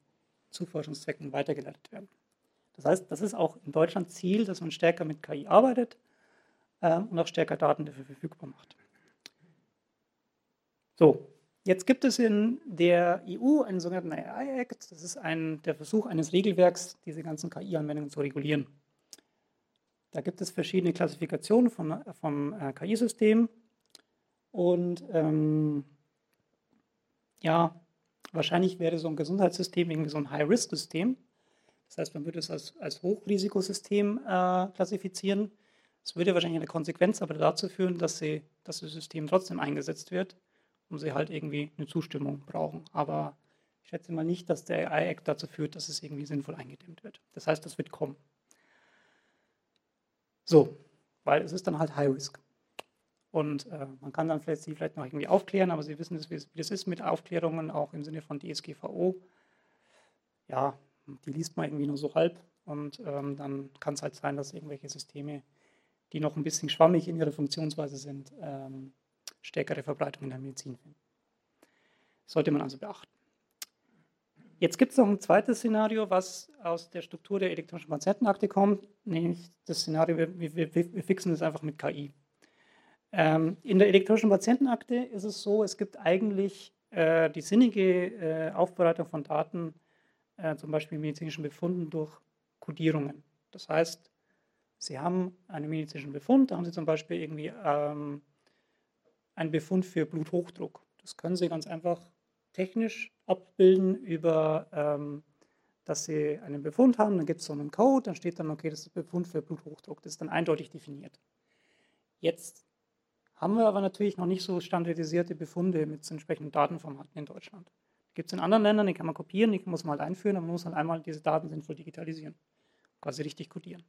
zu Forschungszwecken weitergeleitet werden. Das heißt, das ist auch in Deutschland Ziel, dass man stärker mit KI arbeitet äh, und auch stärker Daten dafür verfügbar macht. So, jetzt gibt es in der EU einen sogenannten AI Act. Das ist ein, der Versuch eines Regelwerks, diese ganzen KI-Anwendungen zu regulieren. Da gibt es verschiedene Klassifikationen von, vom äh, KI-System. Und ähm, ja, wahrscheinlich wäre so ein Gesundheitssystem irgendwie so ein High-Risk-System. Das heißt, man würde es als, als Hochrisikosystem äh, klassifizieren. Es würde wahrscheinlich eine Konsequenz aber dazu führen, dass, sie, dass das System trotzdem eingesetzt wird und sie halt irgendwie eine Zustimmung brauchen. Aber ich schätze mal nicht, dass der AI-Act dazu führt, dass es irgendwie sinnvoll eingedämmt wird. Das heißt, das wird kommen. So, weil es ist dann halt High Risk. Und äh, man kann dann vielleicht, Sie vielleicht noch irgendwie aufklären, aber Sie wissen, wie das ist mit Aufklärungen, auch im Sinne von DSGVO. Ja, die liest man irgendwie nur so halb und ähm, dann kann es halt sein, dass irgendwelche Systeme, die noch ein bisschen schwammig in ihrer Funktionsweise sind, ähm, stärkere Verbreitung in der Medizin finden. sollte man also beachten. Jetzt gibt es noch ein zweites Szenario, was aus der Struktur der elektronischen Patientenakte kommt, nämlich das Szenario, wir, wir, wir fixen es einfach mit KI. Ähm, in der elektronischen Patientenakte ist es so, es gibt eigentlich äh, die sinnige äh, Aufbereitung von Daten äh, zum Beispiel medizinischen Befunden durch Kodierungen. Das heißt, Sie haben einen medizinischen Befund, da haben Sie zum Beispiel irgendwie ähm, einen Befund für Bluthochdruck. Das können Sie ganz einfach technisch abbilden über, ähm, dass Sie einen Befund haben, dann gibt es so einen Code, dann steht dann, okay, das ist Befund für Bluthochdruck, das ist dann eindeutig definiert. Jetzt haben wir aber natürlich noch nicht so standardisierte Befunde mit entsprechenden Datenformaten in Deutschland. Gibt es in anderen Ländern, die kann man kopieren, die muss man halt einführen, aber man muss halt einmal diese Daten sinnvoll digitalisieren, quasi richtig codieren.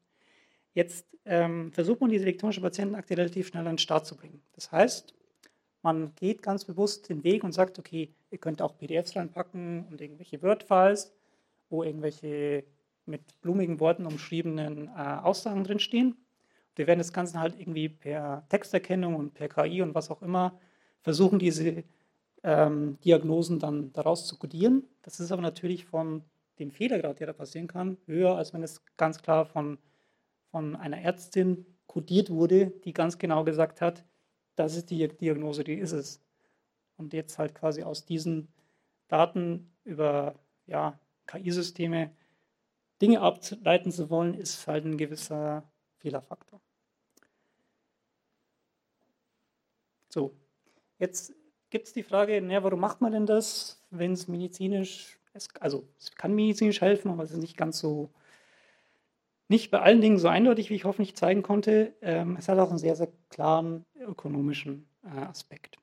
Jetzt ähm, versucht man diese elektronische Patientenakte relativ schnell an den Start zu bringen. Das heißt, man geht ganz bewusst den Weg und sagt, okay, ihr könnt auch PDFs reinpacken und irgendwelche Word-Files, wo irgendwelche mit blumigen Worten umschriebenen äh, Aussagen drinstehen. Wir werden das Ganze halt irgendwie per Texterkennung und per KI und was auch immer versuchen, diese ähm, Diagnosen dann daraus zu kodieren. Das ist aber natürlich von dem Fehlergrad, der da passieren kann, höher, als wenn es ganz klar von, von einer Ärztin kodiert wurde, die ganz genau gesagt hat, das ist die Diagnose, die ist es. Und jetzt halt quasi aus diesen Daten über ja, KI-Systeme Dinge ableiten zu wollen, ist halt ein gewisser Fehlerfaktor. So, jetzt gibt es die Frage, na, warum macht man denn das, wenn es medizinisch, also es kann medizinisch helfen, aber es ist nicht ganz so, nicht bei allen Dingen so eindeutig, wie ich hoffentlich zeigen konnte. Ähm, es hat auch einen sehr, sehr klaren ökonomischen äh, Aspekt.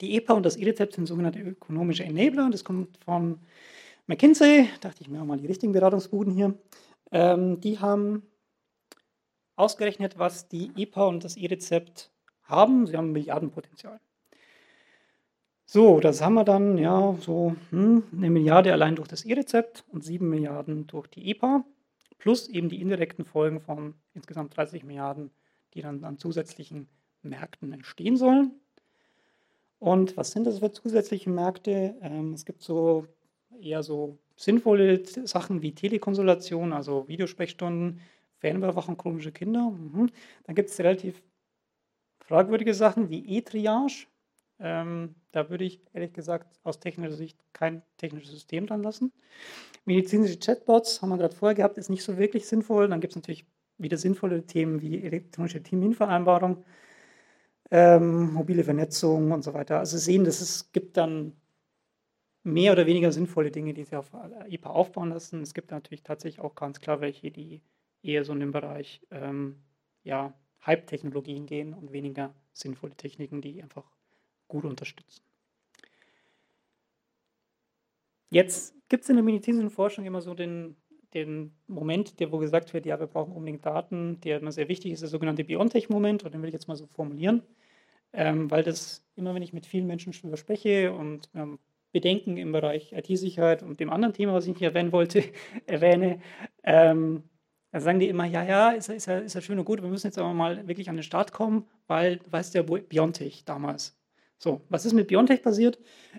Die EPA und das E-Rezept sind sogenannte ökonomische Enabler. Das kommt von McKinsey, dachte ich mir auch mal die richtigen Beratungsbuden hier. Ähm, die haben ausgerechnet, was die EPA und das E-Rezept haben. Sie haben Milliardenpotenzial. So, das haben wir dann, ja, so hm, eine Milliarde allein durch das E-Rezept und sieben Milliarden durch die EPA, plus eben die indirekten Folgen von insgesamt 30 Milliarden, die dann an zusätzlichen Märkten entstehen sollen. Und was sind das für zusätzliche Märkte? Ähm, es gibt so eher so sinnvolle Sachen wie Telekonsultation, also Videosprechstunden Fernüberwachung chronische Kinder. Mhm. Dann gibt es relativ fragwürdige Sachen wie E-Triage. Ähm, da würde ich ehrlich gesagt aus technischer Sicht kein technisches System dran lassen. Medizinische Chatbots haben wir gerade vorher gehabt, ist nicht so wirklich sinnvoll. Dann gibt es natürlich wieder sinnvolle Themen wie elektronische Terminvereinbarung, ähm, mobile Vernetzung und so weiter. Also sehen, dass es gibt dann mehr oder weniger sinnvolle Dinge, die sich auf IPA aufbauen lassen. Es gibt natürlich tatsächlich auch ganz klar welche, die eher so in den Bereich ähm, ja, Hype-Technologien gehen und weniger sinnvolle Techniken, die einfach gut unterstützen. Jetzt gibt es in der medizinischen Forschung immer so den, den Moment, der, wo gesagt wird, ja, wir brauchen unbedingt Daten, der immer sehr wichtig ist, der sogenannte Biontech-Moment, und den will ich jetzt mal so formulieren, ähm, weil das immer, wenn ich mit vielen Menschen darüber spreche und ähm, Bedenken im Bereich IT-Sicherheit und dem anderen Thema, was ich nicht erwähnen wollte, (laughs) erwähne, ähm, dann sagen die immer, ja, ja, ist, ist, ist ja schön und gut, wir müssen jetzt aber mal wirklich an den Start kommen, weil du weißt ja, Biontech damals. So, was ist mit Biontech passiert?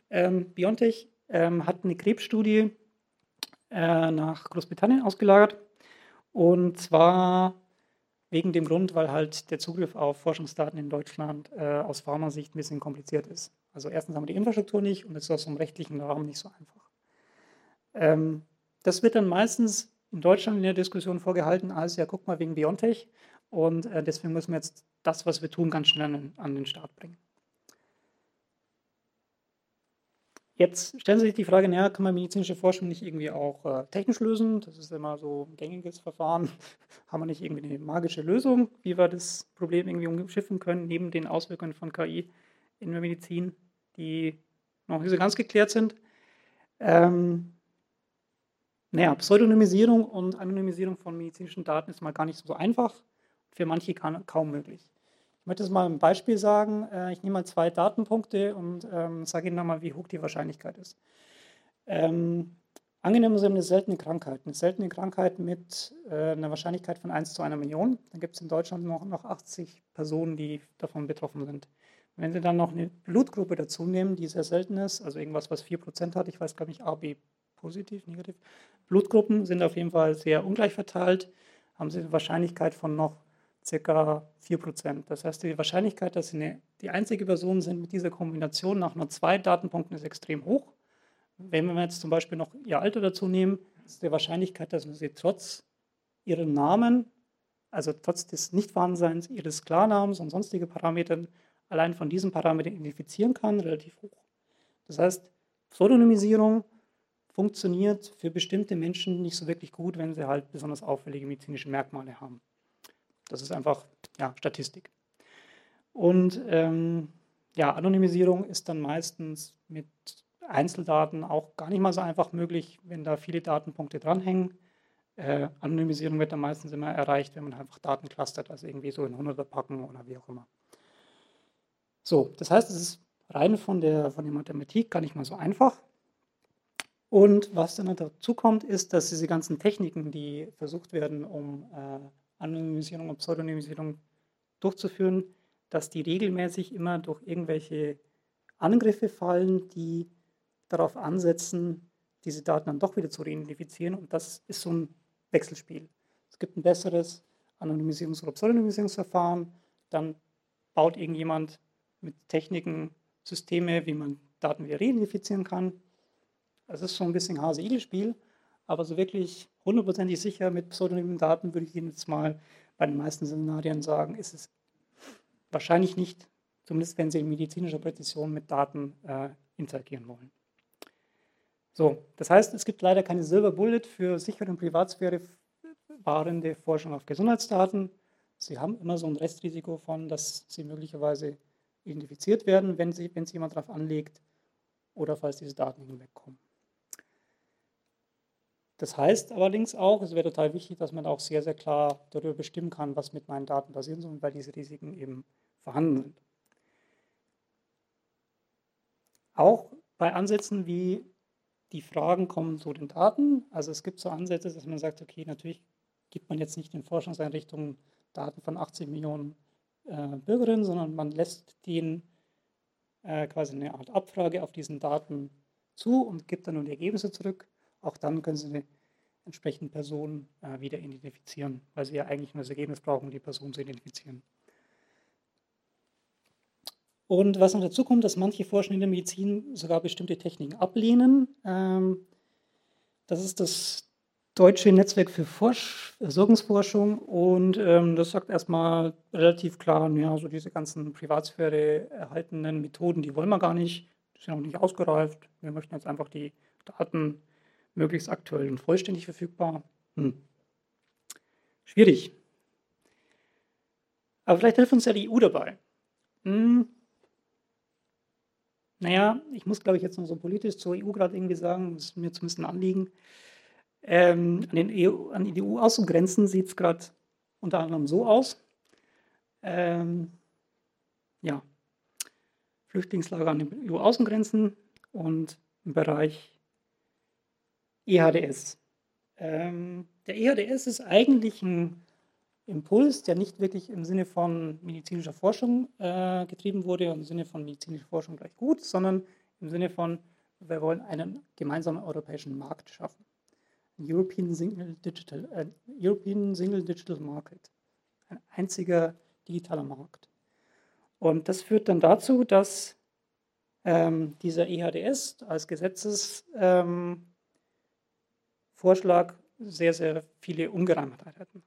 Ähm, Biontech ähm, hat eine Krebsstudie äh, nach Großbritannien ausgelagert und zwar wegen dem Grund, weil halt der Zugriff auf Forschungsdaten in Deutschland äh, aus Pharmasicht ein bisschen kompliziert ist. Also erstens haben wir die Infrastruktur nicht und es ist aus dem rechtlichen Rahmen nicht so einfach. Ähm, das wird dann meistens in Deutschland in der Diskussion vorgehalten als, ja, guck mal, wegen Biontech. Und äh, deswegen müssen wir jetzt das, was wir tun, ganz schnell an, an den Start bringen. Jetzt stellen Sie sich die Frage, naja, kann man medizinische Forschung nicht irgendwie auch äh, technisch lösen? Das ist immer so ein gängiges Verfahren. (laughs) Haben wir nicht irgendwie eine magische Lösung, wie wir das Problem irgendwie umschiffen können, neben den Auswirkungen von KI in der Medizin, die noch nicht so ganz geklärt sind? Ähm, naja, Pseudonymisierung und Anonymisierung von medizinischen Daten ist mal gar nicht so einfach. Für manche kaum möglich. Ich möchte jetzt mal ein Beispiel sagen. Äh, ich nehme mal zwei Datenpunkte und ähm, sage Ihnen nochmal, wie hoch die Wahrscheinlichkeit ist. Ähm, angenommen, Sie haben eine seltene Krankheit, eine seltene Krankheit mit äh, einer Wahrscheinlichkeit von 1 zu einer Million. Dann gibt es in Deutschland noch, noch 80 Personen, die davon betroffen sind. Wenn Sie dann noch eine Blutgruppe dazu nehmen, die sehr selten ist, also irgendwas, was 4% hat, ich weiß gar nicht, AB positiv, negativ. Blutgruppen sind auf jeden Fall sehr ungleich verteilt, haben sie eine Wahrscheinlichkeit von noch ca. 4%. Das heißt, die Wahrscheinlichkeit, dass sie eine, die einzige Person sind mit dieser Kombination nach nur zwei Datenpunkten ist extrem hoch. Wenn wir jetzt zum Beispiel noch ihr Alter dazu nehmen, ist die Wahrscheinlichkeit, dass man sie trotz ihrem Namen, also trotz des Nichtvorhandenseins ihres Klarnamens und sonstige Parametern, allein von diesen Parametern identifizieren kann, relativ hoch. Das heißt, Pseudonymisierung funktioniert für bestimmte Menschen nicht so wirklich gut, wenn sie halt besonders auffällige medizinische Merkmale haben. Das ist einfach ja, Statistik. Und ähm, ja, Anonymisierung ist dann meistens mit Einzeldaten auch gar nicht mal so einfach möglich, wenn da viele Datenpunkte dranhängen. Äh, Anonymisierung wird dann meistens immer erreicht, wenn man einfach Daten clustert, also irgendwie so in 100er packen oder wie auch immer. So, das heißt, es ist rein von der, von der Mathematik gar nicht mal so einfach. Und was dann dazu kommt, ist, dass diese ganzen Techniken, die versucht werden, um äh, Anonymisierung und Pseudonymisierung durchzuführen, dass die regelmäßig immer durch irgendwelche Angriffe fallen, die darauf ansetzen, diese Daten dann doch wieder zu reidentifizieren. Und das ist so ein Wechselspiel. Es gibt ein besseres Anonymisierungs- oder Pseudonymisierungsverfahren, dann baut irgendjemand mit Techniken Systeme, wie man Daten wieder reidentifizieren kann. Es ist so ein bisschen Hase-Igel-Spiel, aber so wirklich hundertprozentig sicher mit pseudonymen Daten würde ich Ihnen jetzt mal bei den meisten Szenarien sagen, ist es wahrscheinlich nicht, zumindest wenn Sie in medizinischer Präzision mit Daten äh, interagieren wollen. So, das heißt, es gibt leider keine Silver Bullet für sichere und Privatsphäre wahrende Forschung auf Gesundheitsdaten. Sie haben immer so ein Restrisiko von, dass sie möglicherweise identifiziert werden, wenn, sie, wenn es jemand darauf anlegt oder falls diese Daten hinwegkommen. Das heißt allerdings auch, es wäre total wichtig, dass man auch sehr, sehr klar darüber bestimmen kann, was mit meinen Daten passieren soll, weil diese Risiken eben vorhanden sind. Auch bei Ansätzen wie die Fragen kommen zu den Daten. Also es gibt so Ansätze, dass man sagt, okay, natürlich gibt man jetzt nicht den Forschungseinrichtungen Daten von 80 Millionen äh, Bürgerinnen, sondern man lässt denen äh, quasi eine Art Abfrage auf diesen Daten zu und gibt dann nur die Ergebnisse zurück. Auch dann können Sie eine entsprechenden Person äh, wieder identifizieren, weil sie ja eigentlich nur das Ergebnis brauchen, um die Person zu identifizieren. Und was noch dazu kommt, dass manche Forscher in der Medizin sogar bestimmte Techniken ablehnen. Ähm, das ist das Deutsche Netzwerk für Forsch Versorgungsforschung und ähm, das sagt erstmal relativ klar, ja, so diese ganzen Privatsphäre erhaltenen Methoden, die wollen wir gar nicht, die sind noch nicht ausgereift. Wir möchten jetzt einfach die Daten möglichst aktuell und vollständig verfügbar. Hm. Schwierig. Aber vielleicht hilft uns ja die EU dabei. Hm. Naja, ich muss, glaube ich, jetzt noch so politisch zur EU gerade irgendwie sagen, das ist mir zumindest ein Anliegen. Ähm, an, den EU, an die EU-Außengrenzen sieht es gerade unter anderem so aus. Ähm, ja, Flüchtlingslager an den EU-Außengrenzen und im Bereich EHDS. Ähm, der EHDS ist eigentlich ein Impuls, der nicht wirklich im Sinne von medizinischer Forschung äh, getrieben wurde, im Sinne von medizinischer Forschung gleich gut, sondern im Sinne von, wir wollen einen gemeinsamen europäischen Markt schaffen. European Single Digital, äh, European Single Digital Market. Ein einziger digitaler Markt. Und das führt dann dazu, dass ähm, dieser EHDS als Gesetzesvorschlag ähm, sehr, sehr viele Ungereimtheiten.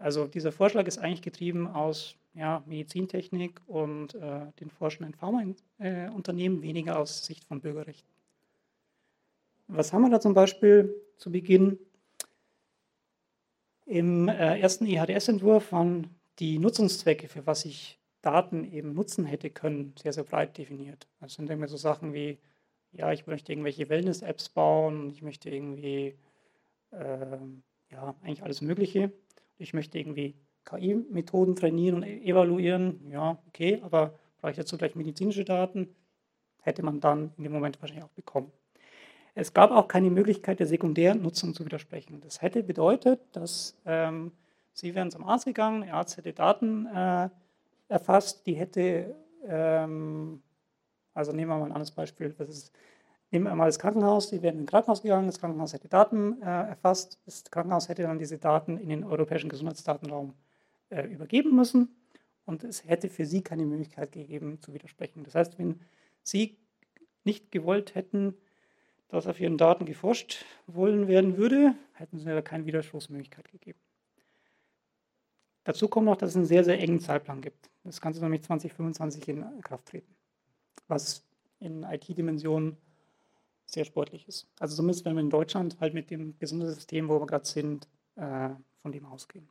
Also dieser Vorschlag ist eigentlich getrieben aus ja, Medizintechnik und äh, den forschenden Pharmaunternehmen, äh, weniger aus Sicht von Bürgerrechten. Was haben wir da zum Beispiel zu Beginn? Im äh, ersten EHDS-Entwurf waren die Nutzungszwecke, für was ich Daten eben nutzen hätte können, sehr, sehr breit definiert. Das sind immer so Sachen wie, ja, ich möchte irgendwelche Wellness-Apps bauen, ich möchte irgendwie, äh, ja, eigentlich alles Mögliche. Ich möchte irgendwie KI-Methoden trainieren und e-, evaluieren. Ja, okay, aber brauche ich dazu gleich medizinische Daten? Hätte man dann in dem Moment wahrscheinlich auch bekommen. Es gab auch keine Möglichkeit der sekundären Nutzung zu widersprechen. Das hätte bedeutet, dass ähm, Sie wären zum Arzt gegangen, der Arzt hätte Daten äh, erfasst, die hätte, ähm, also nehmen wir mal ein anderes Beispiel, das ist, nehmen wir mal das Krankenhaus, die wären ins Krankenhaus gegangen, das Krankenhaus hätte Daten äh, erfasst, das Krankenhaus hätte dann diese Daten in den europäischen Gesundheitsdatenraum äh, übergeben müssen und es hätte für Sie keine Möglichkeit gegeben zu widersprechen. Das heißt, wenn Sie nicht gewollt hätten, dass auf ihren Daten geforscht wollen werden würde, hätten sie da keine Widerspruchsmöglichkeit gegeben. Dazu kommt noch, dass es einen sehr, sehr engen Zeitplan gibt. Das Ganze nämlich 2025 in Kraft treten, was in IT-Dimensionen sehr sportlich ist. Also zumindest, wenn wir in Deutschland halt mit dem Gesundheitssystem, wo wir gerade sind, äh, von dem ausgehen.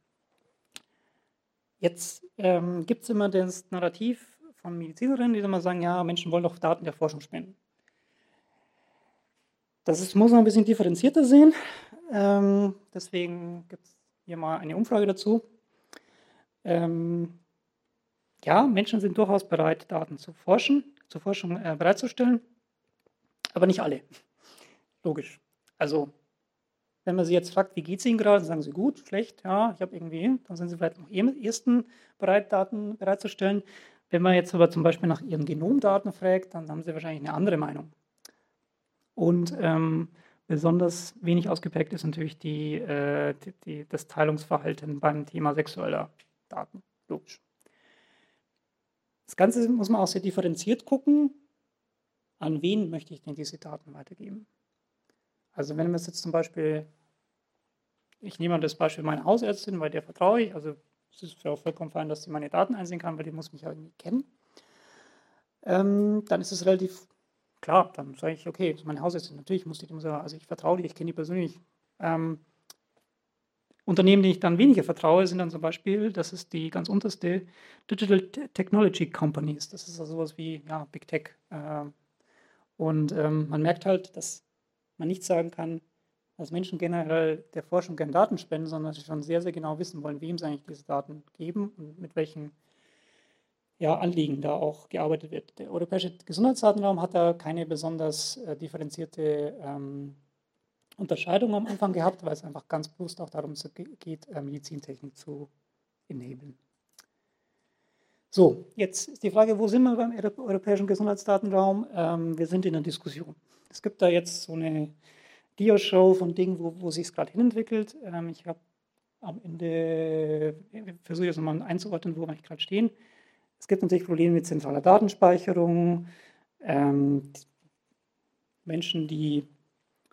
Jetzt ähm, gibt es immer das Narrativ von Medizinerinnen, die immer sagen, ja, Menschen wollen doch Daten der Forschung spenden. Das ist, muss man ein bisschen differenzierter sehen. Ähm, deswegen gibt es hier mal eine Umfrage dazu. Ähm, ja, Menschen sind durchaus bereit, Daten zu forschen, zur Forschung äh, bereitzustellen, aber nicht alle. Logisch. Also, wenn man sie jetzt fragt, wie geht es Ihnen gerade, sagen sie gut, schlecht, ja, ich habe irgendwie, dann sind sie vielleicht noch am ersten bereit, Daten bereitzustellen. Wenn man jetzt aber zum Beispiel nach ihren Genomdaten fragt, dann haben sie wahrscheinlich eine andere Meinung. Und ähm, besonders wenig ausgeprägt ist natürlich die, äh, die, die, das Teilungsverhalten beim Thema sexueller Daten. Logisch. Das Ganze muss man auch sehr differenziert gucken. An wen möchte ich denn diese Daten weitergeben? Also wenn wir jetzt zum Beispiel, ich nehme mal das Beispiel meiner Hausärztin, weil der vertraue ich, also es ist auch vollkommen fein, dass sie meine Daten einsehen kann, weil die muss mich ja irgendwie kennen. Ähm, dann ist es relativ klar, dann sage ich, okay, das ist meine Hausärztin, natürlich muss ich dem sagen, also ich vertraue dir, ich kenne die persönlich. Ähm, Unternehmen, denen ich dann weniger vertraue, sind dann zum Beispiel, das ist die ganz unterste Digital Technology Companies. Das ist also sowas wie ja, Big Tech. Äh, und ähm, man merkt halt, dass man nicht sagen kann, dass Menschen generell der Forschung gerne Daten spenden, sondern dass sie schon sehr, sehr genau wissen wollen, wem sie eigentlich diese Daten geben und mit welchen ja, Anliegen da auch gearbeitet wird. Der europäische Gesundheitsdatenraum hat da keine besonders äh, differenzierte ähm, Unterscheidung am Anfang gehabt, weil es einfach ganz bewusst auch darum geht, äh, Medizintechnik zu enablen. So, jetzt ist die Frage, wo sind wir beim europäischen Gesundheitsdatenraum? Ähm, wir sind in der Diskussion. Es gibt da jetzt so eine Dia-Show von Dingen, wo, wo sich es gerade hinentwickelt. Ähm, ich habe am Ende, versuche ich das nochmal einzuordnen, wo wir gerade stehen. Es gibt natürlich Probleme mit zentraler Datenspeicherung. Ähm, Menschen, die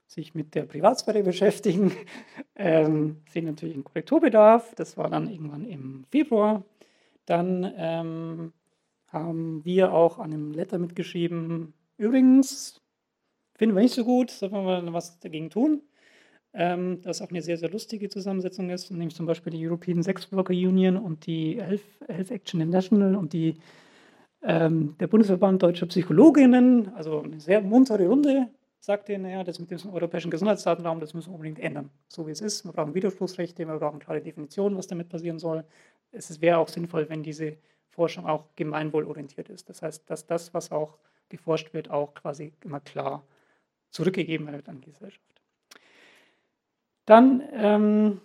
sich mit der Privatsphäre beschäftigen, (laughs) ähm, sehen natürlich einen Korrekturbedarf. Das war dann irgendwann im Februar. Dann ähm, haben wir auch an einem Letter mitgeschrieben, übrigens, finden wir nicht so gut, sollen wir mal was dagegen tun. Ähm, das auch eine sehr, sehr lustige Zusammensetzung ist, nämlich zum Beispiel die European Sex Worker Union und die Health, Health Action International und die, ähm, der Bundesverband Deutscher Psychologinnen, also eine sehr muntere Runde, sagte, naja, das mit dem europäischen Gesundheitsdatenraum, das müssen wir unbedingt ändern, so wie es ist. Wir brauchen Widerspruchsrechte, wir brauchen klare Definitionen, was damit passieren soll. Es wäre auch sinnvoll, wenn diese Forschung auch gemeinwohlorientiert ist. Das heißt, dass das, was auch geforscht wird, auch quasi immer klar zurückgegeben wird an die Gesellschaft. Dann ähm,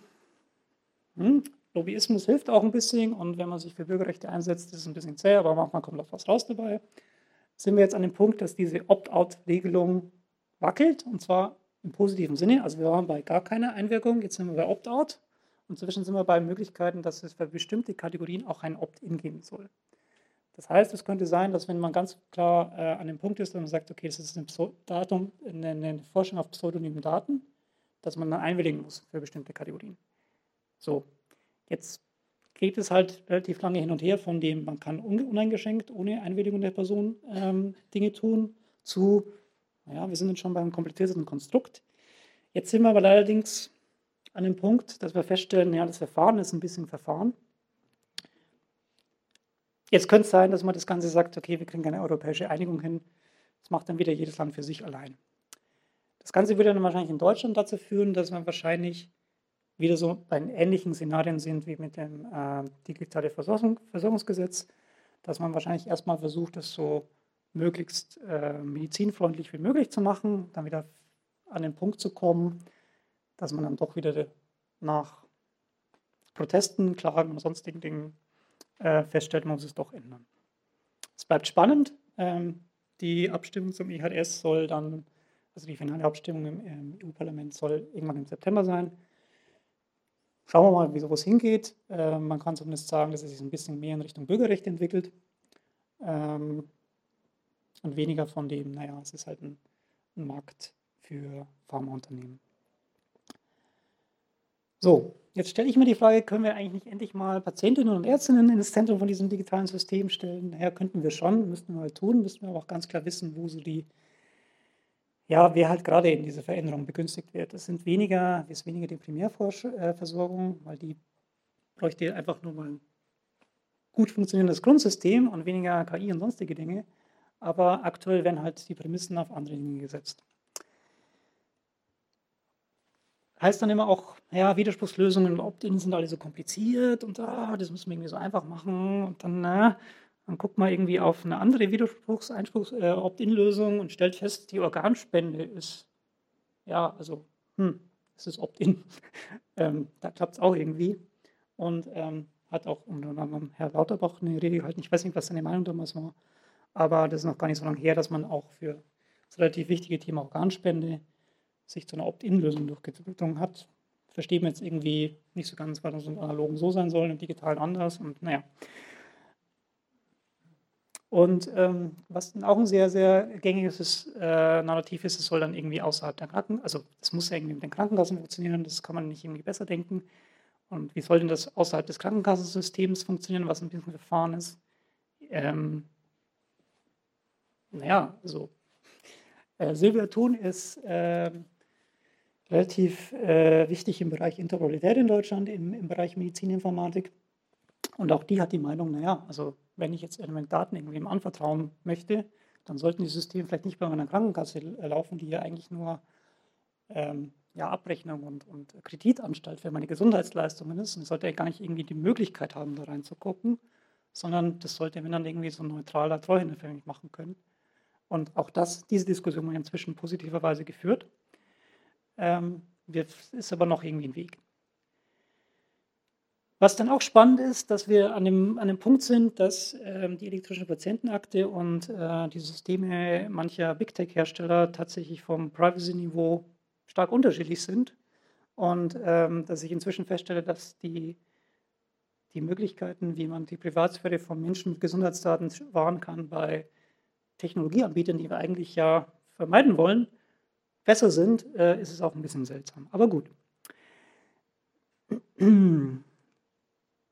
hm, Lobbyismus hilft auch ein bisschen und wenn man sich für Bürgerrechte einsetzt, ist es ein bisschen zäh, aber manchmal kommt auch was raus dabei. Sind wir jetzt an dem Punkt, dass diese Opt-out-Regelung wackelt und zwar im positiven Sinne. Also wir waren bei gar keiner Einwirkung, jetzt sind wir bei Opt-out und inzwischen sind wir bei Möglichkeiten, dass es für bestimmte Kategorien auch ein Opt-in geben soll. Das heißt, es könnte sein, dass wenn man ganz klar äh, an dem Punkt ist, wenn man sagt, okay, das ist ein Datum, eine, eine Forschung auf pseudonymen Daten, dass man dann einwilligen muss für bestimmte Kategorien. So, jetzt geht es halt relativ lange hin und her von dem, man kann uneingeschränkt, ohne Einwilligung der Person ähm, Dinge tun, zu, naja, wir sind jetzt schon beim komplizierteren Konstrukt. Jetzt sind wir aber allerdings an dem Punkt, dass wir feststellen, ja, das Verfahren ist ein bisschen Verfahren. Jetzt könnte es sein, dass man das Ganze sagt, okay, wir kriegen keine europäische Einigung hin. Das macht dann wieder jedes Land für sich allein. Das Ganze würde dann wahrscheinlich in Deutschland dazu führen, dass man wahrscheinlich wieder so bei ähnlichen Szenarien sind wie mit dem äh, digitale Versorgung, Versorgungsgesetz, dass man wahrscheinlich erstmal versucht, das so möglichst äh, medizinfreundlich wie möglich zu machen, dann wieder an den Punkt zu kommen, dass man dann doch wieder nach Protesten, Klagen und sonstigen Dingen äh, feststellt, man muss es doch ändern. Es bleibt spannend. Ähm, die Abstimmung zum IHS soll dann, also die finale Abstimmung im, im EU-Parlament soll irgendwann im September sein. Schauen wir mal, wie sowas hingeht. Äh, man kann zumindest sagen, dass es sich ein bisschen mehr in Richtung Bürgerrecht entwickelt ähm, und weniger von dem, naja, es ist halt ein, ein Markt für Pharmaunternehmen. So, jetzt stelle ich mir die Frage, können wir eigentlich nicht endlich mal Patientinnen und Ärztinnen in das Zentrum von diesem digitalen System stellen? Naja, könnten wir schon, müssten wir mal tun, müssten wir aber auch ganz klar wissen, wo so die, ja, wer halt gerade in dieser Veränderung begünstigt wird. Es sind weniger, ist weniger die Primärversorgung, weil die bräuchte einfach nur mal ein gut funktionierendes Grundsystem und weniger KI und sonstige Dinge. Aber aktuell werden halt die Prämissen auf andere Dinge gesetzt heißt dann immer auch, ja, Widerspruchslösungen und Opt-in sind alle so kompliziert und ah, das müssen wir irgendwie so einfach machen. Und dann, na, dann guckt man irgendwie auf eine andere Widerspruchs-Opt-in-Lösung äh, und stellt fest, die Organspende ist, ja, also, hm, es ist Opt-in. (laughs) ähm, da klappt es auch irgendwie. Und ähm, hat auch unter anderem Herr Lauterbach eine Rede gehalten. Ich weiß nicht, was seine Meinung damals war, aber das ist noch gar nicht so lange her, dass man auch für das relativ wichtige Thema Organspende sich zu einer Opt-in-Lösung durchgedrungen hat. Verstehen wir jetzt irgendwie nicht so ganz, weil das im Analogen so sein soll, im Digitalen anders und naja. Und ähm, was auch ein sehr, sehr gängiges äh, Narrativ ist, es soll dann irgendwie außerhalb der Kranken, also es muss ja irgendwie mit den Krankenkassen funktionieren, das kann man nicht irgendwie besser denken. Und wie soll denn das außerhalb des Krankenkassensystems funktionieren, was ein bisschen Verfahren ist? Ähm, naja, also äh, Silvia Thun ist äh, relativ äh, wichtig im Bereich Interoperabilität in Deutschland, im, im Bereich Medizininformatik. Und auch die hat die Meinung, naja, also wenn ich jetzt Elementdaten irgendwem anvertrauen möchte, dann sollten die Systeme vielleicht nicht bei meiner Krankenkasse laufen, die ja eigentlich nur ähm, ja, Abrechnung und, und Kreditanstalt für meine Gesundheitsleistungen ist. Und ich sollte ja gar nicht irgendwie die Möglichkeit haben, da reinzugucken, sondern das sollte, wenn dann irgendwie so ein neutraler Treuhänder für mich machen können. Und auch das, diese Diskussion haben inzwischen positiverweise geführt. Ähm, ist aber noch irgendwie ein Weg. Was dann auch spannend ist, dass wir an dem, an dem Punkt sind, dass ähm, die elektrische Patientenakte und äh, die Systeme mancher Big Tech-Hersteller tatsächlich vom Privacy-Niveau stark unterschiedlich sind und ähm, dass ich inzwischen feststelle, dass die, die Möglichkeiten, wie man die Privatsphäre von Menschen mit Gesundheitsdaten wahren kann, bei Technologieanbietern, die wir eigentlich ja vermeiden wollen, besser sind, äh, ist es auch ein bisschen seltsam. Aber gut. (clears throat) Bringen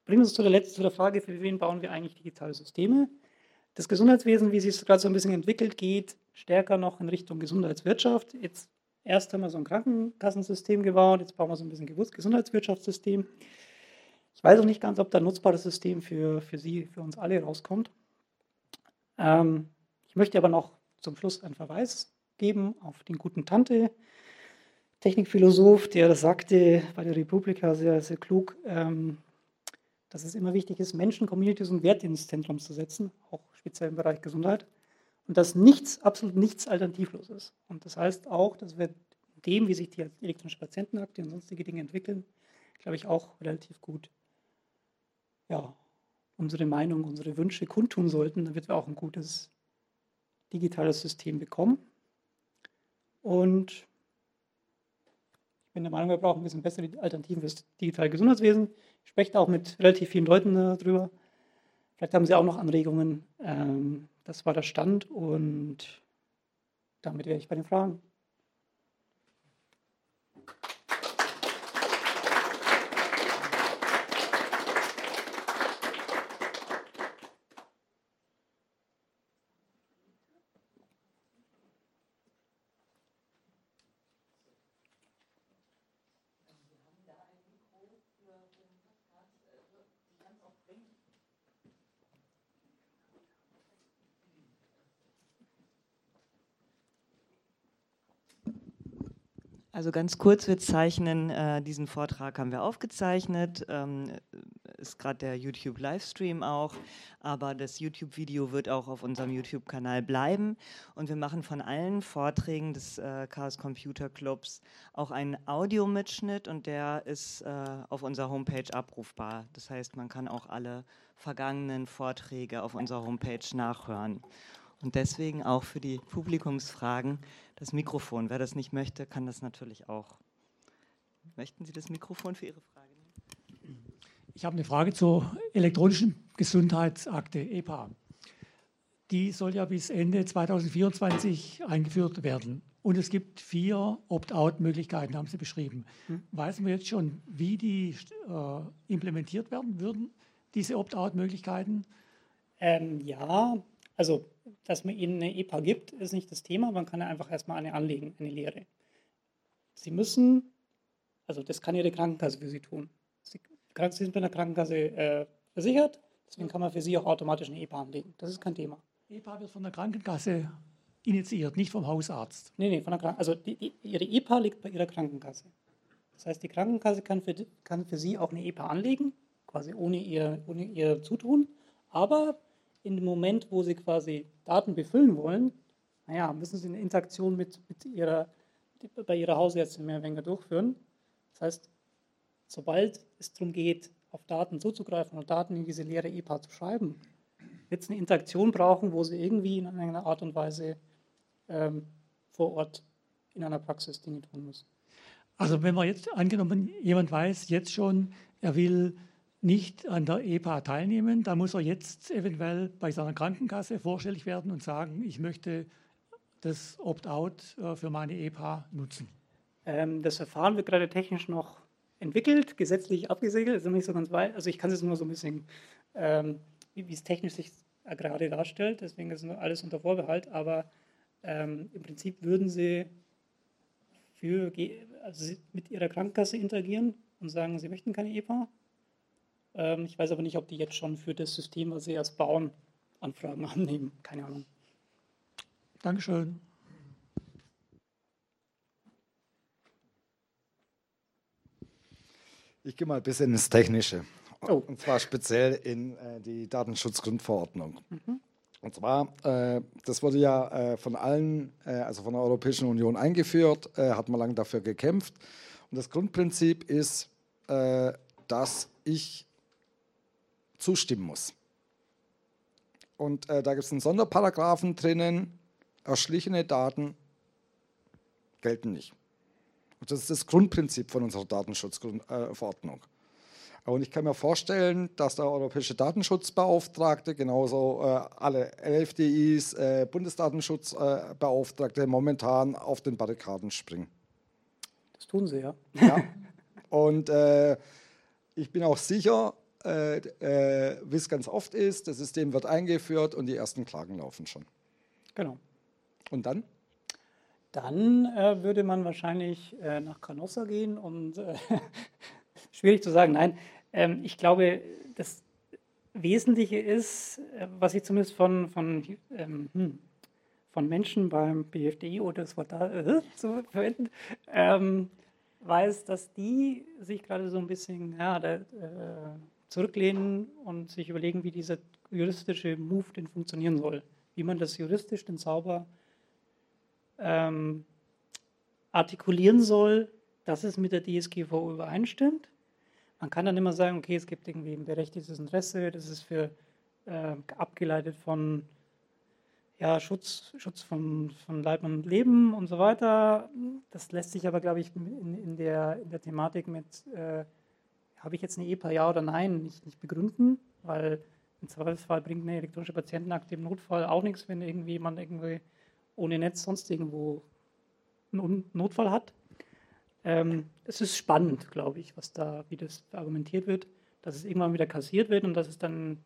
wir uns zu der letzten zu der Frage, für wen bauen wir eigentlich digitale Systeme? Das Gesundheitswesen, wie sich es gerade so ein bisschen entwickelt, geht stärker noch in Richtung Gesundheitswirtschaft. Jetzt erst haben wir so ein Krankenkassensystem gebaut, jetzt bauen wir so ein bisschen Gesundheitswirtschaftssystem. Ich weiß auch nicht ganz, ob da ein nutzbares System für, für Sie, für uns alle rauskommt. Ähm, ich möchte aber noch zum Schluss einen Verweis geben auf den guten Tante, Technikphilosoph, der sagte bei der Republika sehr, sehr klug, ähm, dass es immer wichtig ist, Menschen, Communities und Werte ins Zentrum zu setzen, auch speziell im Bereich Gesundheit. Und dass nichts, absolut nichts alternativlos ist. Und das heißt auch, dass wir dem, wie sich die elektronische Patientenakte und sonstige Dinge entwickeln, glaube ich, auch relativ gut ja, unsere Meinung, unsere Wünsche kundtun sollten, damit wir auch ein gutes digitales System bekommen. Und ich bin der Meinung, wir brauchen ein bisschen bessere Alternativen für das digitale Gesundheitswesen. Ich spreche da auch mit relativ vielen Leuten darüber. Vielleicht haben Sie auch noch Anregungen. Ähm, das war der Stand und damit wäre ich bei den Fragen. Also ganz kurz, wir zeichnen, äh, diesen Vortrag haben wir aufgezeichnet, ähm, ist gerade der YouTube-Livestream auch, aber das YouTube-Video wird auch auf unserem YouTube-Kanal bleiben und wir machen von allen Vorträgen des äh, Chaos Computer Clubs auch einen Audiomitschnitt und der ist äh, auf unserer Homepage abrufbar. Das heißt, man kann auch alle vergangenen Vorträge auf unserer Homepage nachhören. Und deswegen auch für die Publikumsfragen das Mikrofon. Wer das nicht möchte, kann das natürlich auch. Möchten Sie das Mikrofon für Ihre Frage nehmen? Ich habe eine Frage zur elektronischen Gesundheitsakte EPA. Die soll ja bis Ende 2024 eingeführt werden. Und es gibt vier Opt-out-Möglichkeiten, haben Sie beschrieben. Hm. Weiß wir jetzt schon, wie die äh, implementiert werden würden, diese Opt-out-Möglichkeiten? Ähm, ja, also, dass man ihnen eine EPA gibt, ist nicht das Thema. Man kann ja einfach erstmal eine anlegen, eine Lehre. Sie müssen, also das kann Ihre Krankenkasse für Sie tun. Sie, Sie sind bei der Krankenkasse äh, versichert, deswegen kann man für Sie auch automatisch eine EPA anlegen. Das ist kein Thema. EPA wird von der Krankenkasse initiiert, nicht vom Hausarzt. Nee, nee, von der Kranken also die, die, Ihre EPA liegt bei Ihrer Krankenkasse. Das heißt, die Krankenkasse kann für, kann für Sie auch eine EPA anlegen, quasi ohne ihr, ohne ihr Zutun, aber in dem Moment, wo Sie quasi Daten befüllen wollen, naja, müssen Sie eine Interaktion mit, mit ihrer, bei Ihrer Hausärztin mehr oder weniger durchführen. Das heißt, sobald es darum geht, auf Daten zuzugreifen und Daten in diese leere EPA zu schreiben, wird es eine Interaktion brauchen, wo Sie irgendwie in einer Art und Weise ähm, vor Ort in einer Praxis Dinge tun müssen. Also wenn man jetzt angenommen, jemand weiß jetzt schon, er will nicht an der EPA teilnehmen, dann muss er jetzt eventuell bei seiner Krankenkasse vorstellig werden und sagen, ich möchte das Opt-out äh, für meine EPA nutzen. Ähm, das Verfahren wird gerade technisch noch entwickelt, gesetzlich abgesegelt, ist noch nicht so ganz weit. Also ich kann es nur so ein bisschen, ähm, wie, es technisch sich gerade darstellt, deswegen ist alles unter Vorbehalt, aber ähm, im Prinzip würden Sie für, also mit Ihrer Krankenkasse interagieren und sagen, Sie möchten keine EPA ähm, ich weiß aber nicht, ob die jetzt schon für das System, was sie erst bauen, Anfragen (laughs) annehmen. Keine Ahnung. Dankeschön. Ich gehe mal ein bisschen ins Technische. Oh. Und zwar speziell in äh, die Datenschutzgrundverordnung. Mhm. Und zwar, äh, das wurde ja äh, von allen, äh, also von der Europäischen Union eingeführt, äh, hat man lange dafür gekämpft. Und das Grundprinzip ist, äh, dass ich zustimmen muss. Und äh, da gibt es einen Sonderparagraphen drinnen, erschlichene Daten gelten nicht. Und das ist das Grundprinzip von unserer Datenschutzverordnung. Und ich kann mir vorstellen, dass der europäische Datenschutzbeauftragte, genauso äh, alle LFDIs, äh, Bundesdatenschutzbeauftragte momentan auf den Barrikaden springen. Das tun sie, ja. ja. (laughs) Und äh, ich bin auch sicher, äh, äh, wie es ganz oft ist, das System wird eingeführt und die ersten Klagen laufen schon. Genau. Und dann? Dann äh, würde man wahrscheinlich äh, nach Canossa gehen und äh, (laughs) schwierig zu sagen, nein. Ähm, ich glaube, das Wesentliche ist, äh, was ich zumindest von, von, ähm, hm, von Menschen beim BFDI oder das Wort da (laughs) zu verwenden, ähm, weiß, dass die sich gerade so ein bisschen ja, da, zurücklehnen und sich überlegen, wie dieser juristische Move denn funktionieren soll. Wie man das juristisch denn sauber ähm, artikulieren soll, dass es mit der DSGVO übereinstimmt. Man kann dann immer sagen, okay, es gibt irgendwie ein berechtigtes Interesse, das ist für äh, abgeleitet von ja, Schutz, Schutz von, von Leib und Leben und so weiter. Das lässt sich aber, glaube ich, in, in, der, in der Thematik mit äh, habe ich jetzt eine EPA ja oder nein nicht, nicht begründen, weil im Zweifelsfall bringt eine elektronische Patientenakte im Notfall auch nichts, wenn irgendwie jemand irgendwie ohne Netz sonst irgendwo einen Notfall hat. Ähm, es ist spannend, glaube ich, was da, wie das argumentiert wird, dass es irgendwann wieder kassiert wird und dass es dann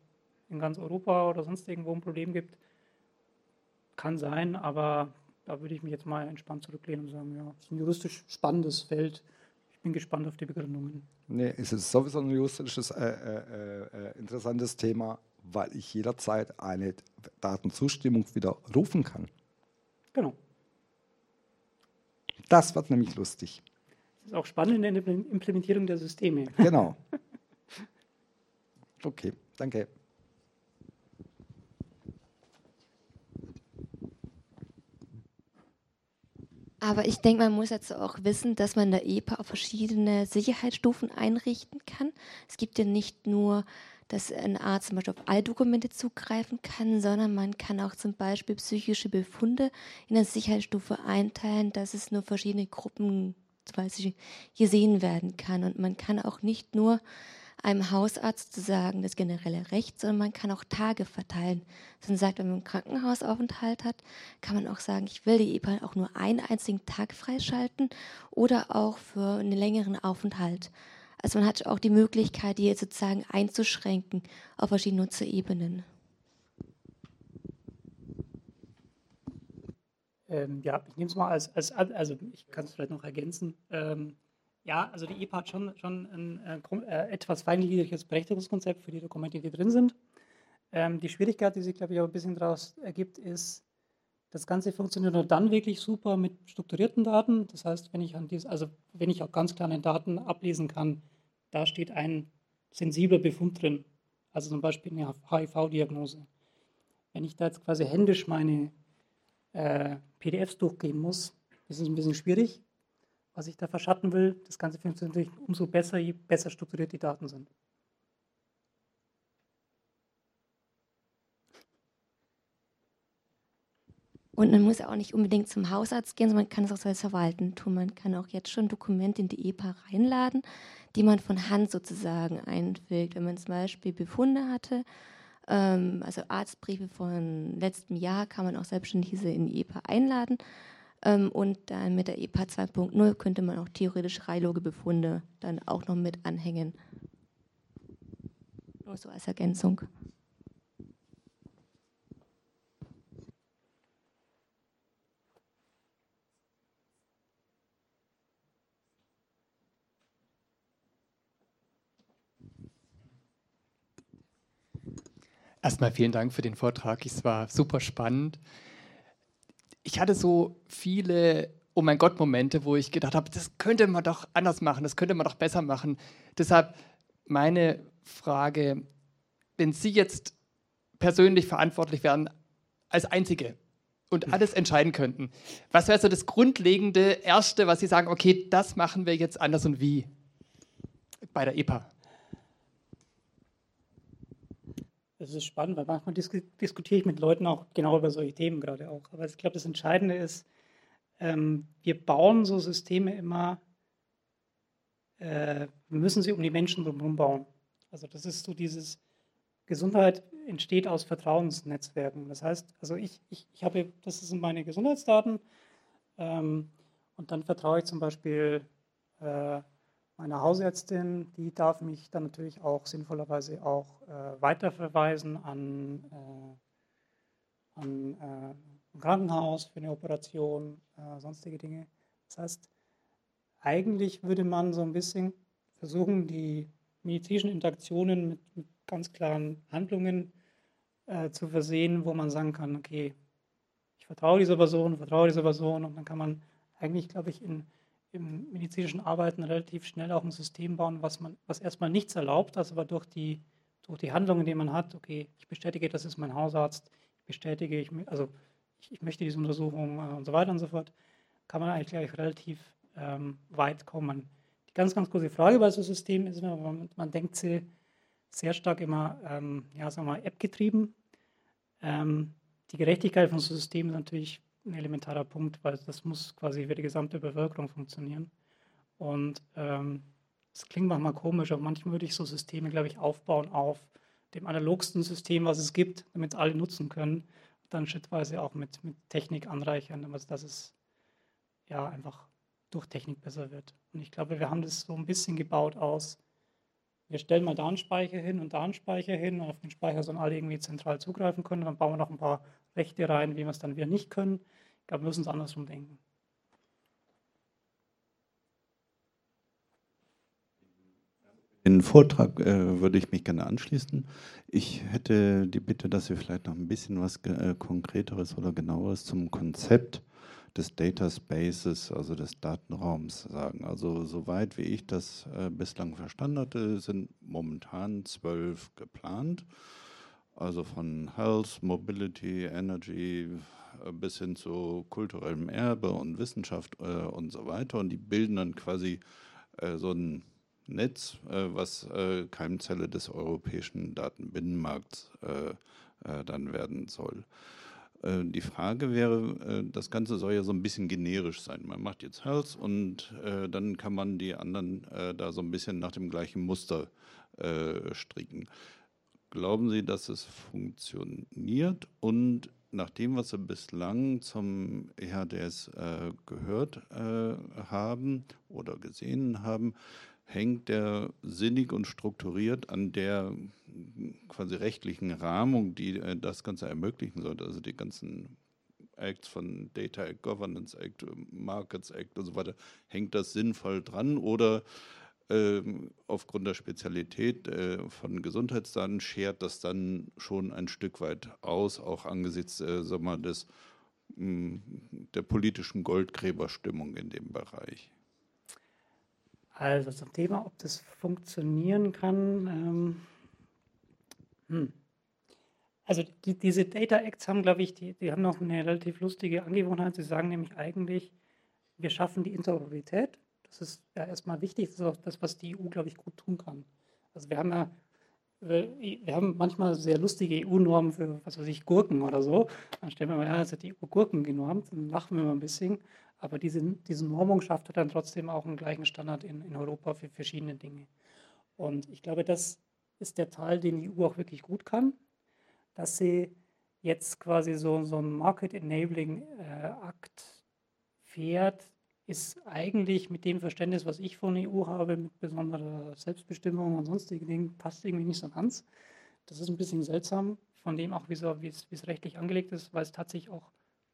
in ganz Europa oder sonst irgendwo ein Problem gibt. Kann sein, aber da würde ich mich jetzt mal entspannt zurücklehnen und sagen, ja, es ist ein juristisch spannendes Feld. Bin gespannt auf die Begründungen. Nee, es ist sowieso ein juristisches äh, äh, äh, interessantes Thema, weil ich jederzeit eine Datenzustimmung widerrufen kann. Genau. Das wird nämlich lustig. Das ist auch spannend in der Implementierung der Systeme. Genau. (laughs) Okay, danke. Aber ich denke, man muss jetzt auch wissen, dass man in der EPA auf verschiedene Sicherheitsstufen einrichten kann. Es gibt ja nicht nur, dass ein Arzt zum Beispiel auf alle Dokumente zugreifen kann, sondern man kann auch zum Beispiel psychische Befunde in der Sicherheitsstufe einteilen, dass es nur verschiedene Gruppen zum Beispiel gesehen werden kann. Und man kann auch nicht nur einem Hausarzt zu sagen, das generelle Recht, sondern man kann auch Tage verteilen. Dass man sagt, wenn man einen Krankenhausaufenthalt hat, kann man auch sagen, ich will die EPA auch nur einen einzigen Tag freischalten oder auch für einen längeren Aufenthalt. Also man hat auch die Möglichkeit, die jetzt sozusagen einzuschränken auf verschiedene Nutzerebenen. Ähm, ja, ich nehme es mal als, als, also ich kann es vielleicht noch ergänzen. Ähm, ja, also die EPA hat schon, schon ein äh, äh, etwas feingliedriges Berechtigungskonzept für die Dokumente, die drin sind. Ähm, die Schwierigkeit, die sich, glaube ich, auch ein bisschen daraus ergibt, ist, das Ganze funktioniert nur dann wirklich super mit strukturierten Daten. Das heißt, wenn ich an dies, also wenn ich auch ganz kleine Daten ablesen kann, da steht ein sensibler Befund drin, also zum Beispiel eine HIV-Diagnose. Wenn ich da jetzt quasi händisch meine äh, PDFs durchgehen muss, ist es ein bisschen schwierig was ich da verschatten will. Das Ganze funktioniert natürlich umso besser, je besser strukturiert die Daten sind. Und man muss auch nicht unbedingt zum Hausarzt gehen, sondern man kann es auch selbst verwalten tun. Man kann auch jetzt schon Dokumente in die EPA reinladen, die man von Hand sozusagen einfügt. Wenn man zum Beispiel Befunde hatte, ähm, also Arztbriefe von letztem Jahr, kann man auch selbstständig diese in die EPA einladen. Ähm, und dann mit der EPA 2.0 könnte man auch theoretisch Reilogebefunde dann auch noch mit anhängen. Nur so als Ergänzung. Erstmal vielen Dank für den Vortrag. Es war super spannend ich hatte so viele Oh mein Gott Momente, wo ich gedacht habe, das könnte man doch anders machen, das könnte man doch besser machen. Deshalb meine Frage, wenn Sie jetzt persönlich verantwortlich wären als Einzige und hm. alles entscheiden könnten, was wäre so das grundlegende Erste, was Sie sagen, okay, das machen wir jetzt anders und wie bei der EPA? Das ist spannend, weil manchmal dis diskutiere ich mit Leuten auch genau über solche Themen gerade auch. Aber ich glaube, das Entscheidende ist, ähm, wir bauen so Systeme immer äh, müssen sie um die Menschen drumherum bauen. Also das ist so dieses, Gesundheit entsteht aus Vertrauensnetzwerken. Das heißt, also ich, ich, ich habe, das sind meine Gesundheitsdaten ähm, und dann vertraue ich zum Beispiel äh, meiner Hausärztin, die darf mich dann natürlich auch sinnvollerweise auch äh, weiterverweisen an, äh, an äh, ein Krankenhaus für eine Operation, äh, sonstige Dinge. Das heißt, eigentlich würde man so ein bisschen versuchen, die medizinischen Interaktionen mit, mit ganz klaren Handlungen äh, zu versehen, wo man sagen kann, okay, ich vertraue dieser Person, vertraue dieser Person und dann kann man eigentlich, glaube ich, in, im medizinischen Arbeiten relativ schnell auch ein System bauen, was man, was erstmal nichts erlaubt, das aber durch die, durch die Handlungen, die man hat, okay, ich bestätige, das ist mein Hausarzt, ich bestätige, ich, also ich, ich möchte diese Untersuchung äh, und so weiter und so fort, kann man eigentlich, glaube ich, relativ ähm, weit kommen. Die ganz, ganz große Frage bei so einem System ist man, man denkt sie sehr stark immer, ähm, ja, sagen wir mal, App-getrieben. Ähm, die Gerechtigkeit von so Systemen ist natürlich ein elementarer Punkt, weil das muss quasi für die gesamte Bevölkerung funktionieren. Und ähm, es ähm, klingt manchmal komisch, aber manchmal würde ich so Systeme, glaube ich, aufbauen auf dem analogsten System, was es gibt, damit es alle nutzen können. Dann schrittweise auch mit, mit Technik anreichern, damit dass es ja einfach durch Technik besser wird. Und ich glaube, wir haben das so ein bisschen gebaut aus, wir stellen mal da einen Speicher hin und da einen Speicher hin und auf den Speicher sollen alle irgendwie zentral zugreifen können. Dann bauen wir noch ein paar Rechte rein, wie wir es dann wieder nicht können. Ich glaube, wir müssen es andersrum denken. Den Vortrag äh, würde ich mich gerne anschließen. Ich hätte die Bitte, dass Sie vielleicht noch ein bisschen was äh, Konkreteres oder genaueres zum Konzept des Data Spaces, also des Datenraums sagen. Also soweit wie ich das äh, bislang verstanden hatte, sind momentan zwölf geplant. Also von Health, Mobility, Energy äh, bis hin zu kulturellem Erbe und Wissenschaft äh, und so weiter. Und die bilden dann quasi äh, so ein Netz, äh, was äh, Keimzelle des europäischen Datenbinnenmarkts dann werden soll. Äh, die Frage wäre, äh, das Ganze soll ja so ein bisschen generisch sein. Man macht jetzt Health und äh, dann kann man die anderen da so ein bisschen nach dem gleichen Muster stricken. Glauben Sie, dass es funktioniert? Und nach dem, was Sie bislang zum EHDS gehört haben oder gesehen haben, hängt der sinnig und strukturiert an der quasi rechtlichen Rahmung, die äh, das Ganze ermöglichen sollte, also die ganzen Acts von Data Act, Governance Act, Markets Act und so weiter, hängt das sinnvoll dran oder aufgrund der Spezialität äh, von Gesundheitsdaten schert das dann schon ein Stück weit aus, auch angesichts äh, sag mal, des, mh, der politischen Goldgräberstimmung in dem Bereich. Also zum Thema, ob das funktionieren kann. Ähm, hm. Also die, diese Data Acts haben, glaube ich, die, die haben noch eine relativ lustige Angewohnheit. Sie sagen nämlich eigentlich, wir schaffen die Interoperabilität. Das ist ja erstmal wichtig. Das ist auch das, was die EU, glaube ich, gut tun kann. Also wir haben ja wir haben manchmal sehr lustige EU-Normen für, was weiß ich, Gurken oder so. Dann stellen wir mal, ja, das hat die EU Gurken genormt, dann lachen wir mal ein bisschen. Aber diese, diese Normung schafft dann trotzdem auch einen gleichen Standard in, in Europa für verschiedene Dinge. Und ich glaube, das ist der Teil, den die EU auch wirklich gut kann, dass sie jetzt quasi so, so ein Market Enabling äh, fährt, ist eigentlich mit dem Verständnis, was ich von EU habe, mit besonderer Selbstbestimmung und sonstigen Dingen, passt irgendwie nicht so ganz. Das ist ein bisschen seltsam, von dem auch, wie es rechtlich angelegt ist, weil es tatsächlich auch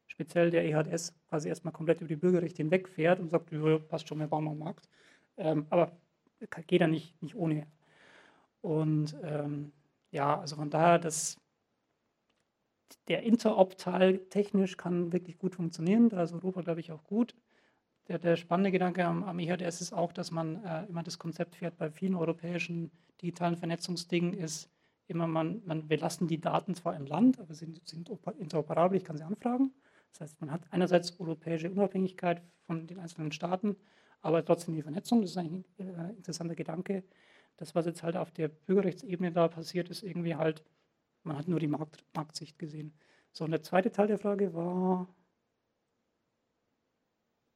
speziell der EHS quasi erstmal komplett über die Bürgerrechte hinwegfährt und sagt, passt schon, wir bauen einen Markt. Ähm, aber geht da nicht, nicht ohne. Und ähm, ja, also von daher, das, der Interop-Teil technisch kann wirklich gut funktionieren. Da ist Europa, glaube ich, auch gut. Der, der spannende Gedanke am, am EHDS ist auch, dass man äh, immer das Konzept fährt bei vielen europäischen digitalen Vernetzungsdingen, ist immer, man, man, wir die Daten zwar im Land, aber sie sind, sind interoperabel, ich kann sie anfragen. Das heißt, man hat einerseits europäische Unabhängigkeit von den einzelnen Staaten, aber trotzdem die Vernetzung. Das ist ein äh, interessanter Gedanke. Das, was jetzt halt auf der Bürgerrechtsebene da passiert, ist irgendwie halt, man hat nur die Markt, Marktsicht gesehen. So, und der zweite Teil der Frage war,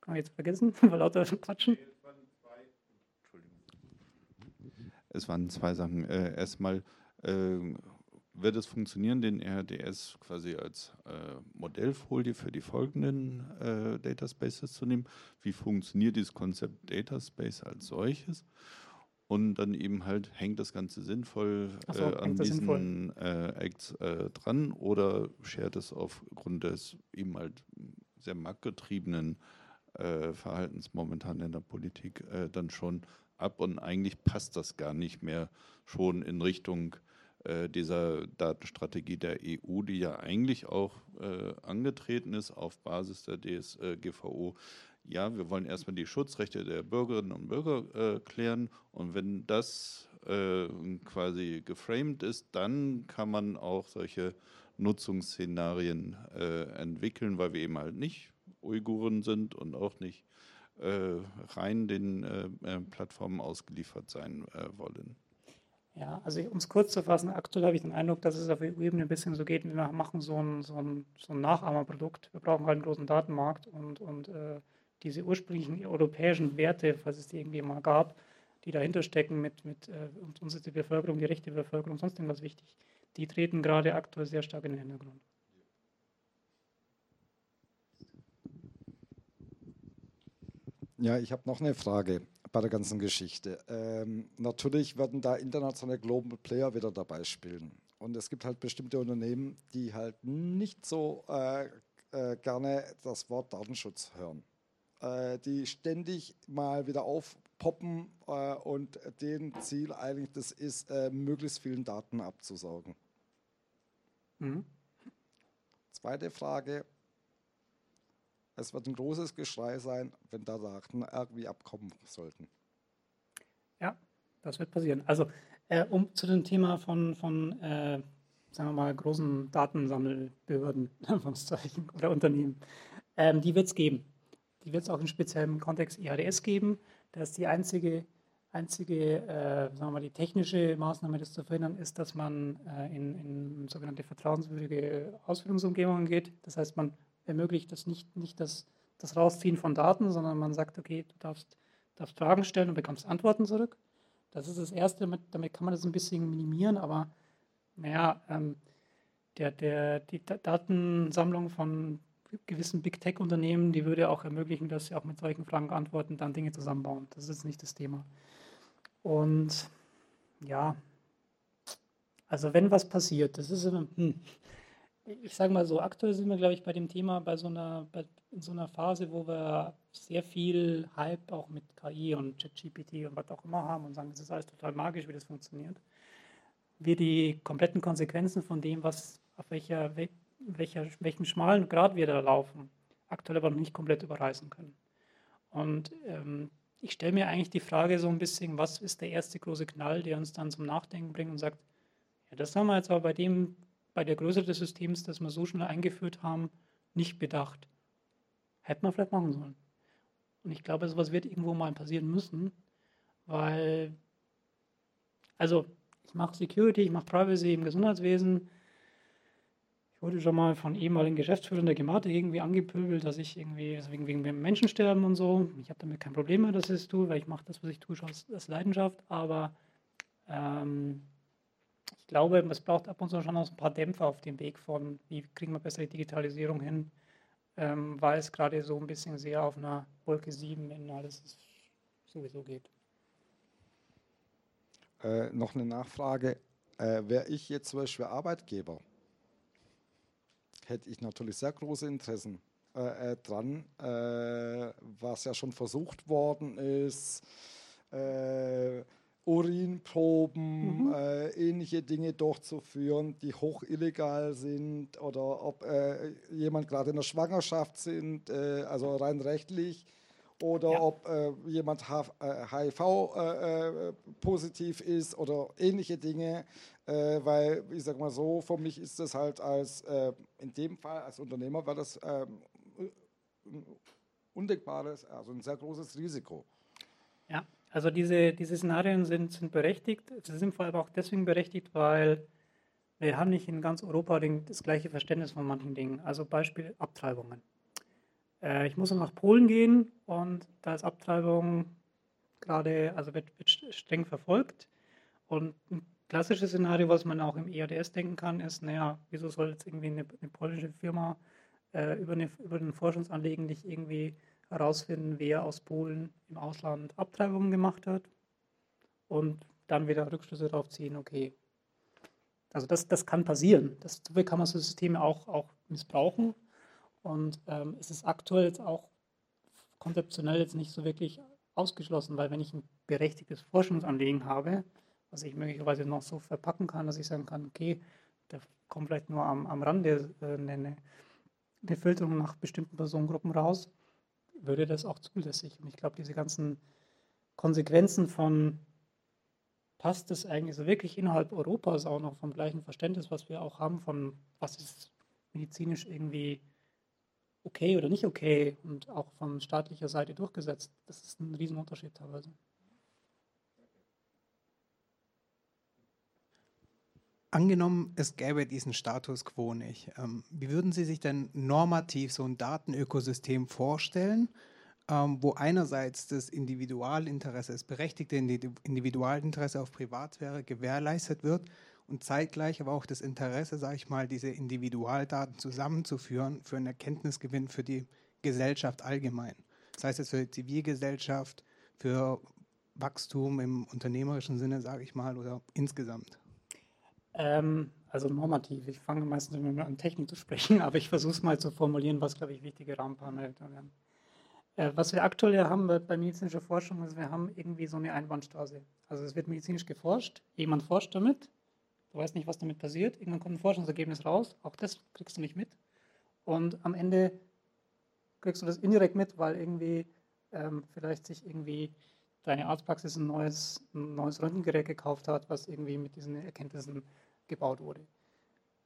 kann man jetzt vergessen, (laughs) weil lauter Quatschen. es waren zwei Sachen. Äh, erstmal äh, wird es funktionieren, den RDS quasi als äh, Modellfolie für die folgenden äh, Dataspaces zu nehmen. Wie funktioniert dieses Konzept Dataspace als solches? Und dann eben halt, hängt das Ganze sinnvoll so, äh, an diesen äh, Acts äh, dran oder schert es aufgrund des eben halt sehr marktgetriebenen äh, Verhaltens momentan in der Politik äh, dann schon ab. Und eigentlich passt das gar nicht mehr schon in Richtung äh, dieser Datenstrategie der EU, die ja eigentlich auch angetreten ist auf Basis der DSGVO ja, wir wollen erstmal die Schutzrechte der Bürgerinnen und Bürger äh, klären. Und wenn das äh, quasi geframed ist, dann kann man auch solche Nutzungsszenarien äh, entwickeln, weil wir eben halt nicht Uiguren sind und auch nicht äh, rein den äh, äh, Plattformen ausgeliefert sein wollen. Ja, also um es kurz zu fassen, aktuell habe ich den Eindruck, dass es auf EU-Ebene ein bisschen so geht, wir machen so ein, so ein, so ein Nachahmerprodukt. Wir brauchen halt einen großen Datenmarkt und, und diese ursprünglichen europäischen Werte, falls es die irgendwie mal gab, die dahinter stecken mit, mit äh, uns ist die Bevölkerung, die rechte Bevölkerung, sonst irgendwas wichtig, die treten gerade aktuell sehr stark in den Hintergrund. Ja, ich habe noch eine Frage bei der ganzen Geschichte. Ähm, natürlich werden da internationale Global Player wieder dabei spielen. Und es gibt halt bestimmte Unternehmen, die halt nicht so äh, äh, gerne das Wort Datenschutz hören äh, die ständig mal wieder aufpoppen äh, und deren Ziel eigentlich das ist, äh, möglichst vielen Daten abzusaugen. Mhm. Zweite Frage. Es wird ein großes Geschrei sein, wenn da Daten irgendwie abkommen sollten. Ja, das wird passieren. Also, äh, um zu dem Thema von, von äh, sagen wir mal, großen Datensammelbehörden (laughs) oder Unternehmen, ähm, die wird es geben. Die wird es auch in speziellem Kontext IHDS geben. Das ist die einzige, einzige äh, sagen wir mal, die technische Maßnahme, das zu verhindern, ist, dass man äh, in, in sogenannte vertrauenswürdige Ausführungsumgebungen geht. Das heißt, man ermöglicht das nicht, nicht das, das Rausziehen von Daten, sondern man sagt, okay, du darfst, darfst Fragen stellen und bekommst Antworten zurück. Das ist das Erste, damit, damit kann man das ein bisschen minimieren, aber naja, ähm, der, der, die Datensammlung von gewissen Big Tech-Unternehmen, die würde auch ermöglichen, dass sie auch mit solchen Fragen antworten, dann Dinge zusammenbauen. Das ist nicht das Thema. Und ja, also wenn was passiert, das ist, hm, ich sage mal so, aktuell sind wir, glaube ich, bei dem Thema bei so einer, bei, in so einer Phase, wo wir sehr viel Hype auch mit KI und ChatGPT und was auch immer haben und sagen, es ist alles total magisch, wie das funktioniert. Wir die kompletten Konsequenzen von dem, was auf welcher welcher, welchen schmalen Grad wir da laufen, aktuell aber noch nicht komplett überreißen können. Und ähm, ich stelle mir eigentlich die Frage so ein bisschen, was ist der erste große Knall, der uns dann zum Nachdenken bringt und sagt, ja, das haben wir jetzt aber bei dem, bei der Größe des Systems, das wir so schnell eingeführt haben, nicht bedacht. Hätte man vielleicht machen sollen. Und ich glaube, sowas wird irgendwo mal passieren müssen, weil, also ich mache Security, ich mache Privacy im Gesundheitswesen, ich wurde schon mal von ehemaligen Geschäftsführern der Gematik irgendwie angepöbelt, dass ich irgendwie, also wegen, wegen Menschensterben und so. Ich habe damit kein Problem mehr, dass ich es tue, weil ich mache das, was ich tue, schon aus, aus Leidenschaft. Aber ähm, ich glaube, es braucht ab und zu schon noch ein paar Dämpfer auf dem Weg von, wie kriegen wir bessere Digitalisierung hin, ähm, weil es gerade so ein bisschen sehr auf einer Wolke 7 in alles sowieso geht. Äh, noch eine Nachfrage. Äh, Wäre ich jetzt zum Beispiel Arbeitgeber, hätte ich natürlich sehr große Interessen äh, äh, dran, äh, was ja schon versucht worden ist. Äh, Urinproben, mhm. Äh, ähnliche Dinge durchzuführen, die hoch illegal sind oder ob äh, jemand gerade in der Schwangerschaft sind, also rein rechtlich oder ja. ob äh, jemand HIV-positiv äh, ist oder ähnliche Dinge. Äh, weil, ich sage mal so, für mich ist das halt als, äh, in dem Fall als Unternehmer, war das ähm, undenkbares, also ein sehr großes Risiko. Ja, also diese, diese Szenarien sind, sind berechtigt. Sie sind vor allem auch deswegen berechtigt, weil wir haben nicht in ganz Europa das gleiche Verständnis von manchen Dingen. Also Beispiel Abtreibungen. Äh, ich muss nach Polen gehen und da ist Abtreibung gerade, also wird, wird streng verfolgt. Und ein klassisches Szenario, was man auch im EADS denken kann, ist, naja, wieso soll jetzt irgendwie eine, eine polnische Firma äh, über, eine, über ein Forschungsanliegen nicht irgendwie herausfinden, wer aus Polen im Ausland Abtreibungen gemacht hat und dann wieder Rückschlüsse darauf ziehen, okay. Also das, das kann passieren. Das, kann man so Systeme auch, auch missbrauchen. Und ähm, es ist aktuell jetzt auch konzeptionell jetzt nicht so wirklich ausgeschlossen, weil wenn ich ein berechtigtes Forschungsanliegen habe, was ich möglicherweise noch so verpacken kann, dass ich sagen kann, okay, da kommt vielleicht nur am, am Rande äh, eine, eine Filterung nach bestimmten Personengruppen raus, würde das auch zulässig. Und ich glaube, diese ganzen Konsequenzen von, passt das eigentlich so wirklich innerhalb Europas auch noch vom gleichen Verständnis, was wir auch haben, von was ist medizinisch irgendwie okay oder nicht okay und auch von staatlicher Seite durchgesetzt. Das ist ein Riesenunterschied teilweise. Angenommen, es gäbe diesen Status quo nicht. Ähm, wie würden Sie sich denn normativ so ein Datenökosystem vorstellen, ähm, wo einerseits das Individualinteresse, das berechtigte Individualinteresse auf Privatsphäre gewährleistet wird und zeitgleich aber auch das Interesse, sage ich mal, diese Individualdaten zusammenzuführen für einen Erkenntnisgewinn für die Gesellschaft allgemein. Das heißt jetzt für die Zivilgesellschaft, für Wachstum im unternehmerischen Sinne, sage ich mal, oder insgesamt. Ähm, also normativ. Ich fange meistens immer an Technik zu sprechen, (laughs) aber ich versuche es mal zu formulieren, was, glaube ich, wichtige Rahmenparameter wären. Äh, was wir aktuell haben bei, bei medizinischer Forschung ist, wir haben irgendwie so eine Einbahnstraße. Also es wird medizinisch geforscht, jemand forscht damit, du weißt nicht, was damit passiert, irgendwann kommt ein Forschungsergebnis raus, auch das kriegst du nicht mit. Und am Ende kriegst du das indirekt mit, weil irgendwie ähm, vielleicht sich irgendwie deine Arztpraxis ein neues, ein neues Röntgengerät gekauft hat, was irgendwie mit diesen Erkenntnissen gebaut wurde.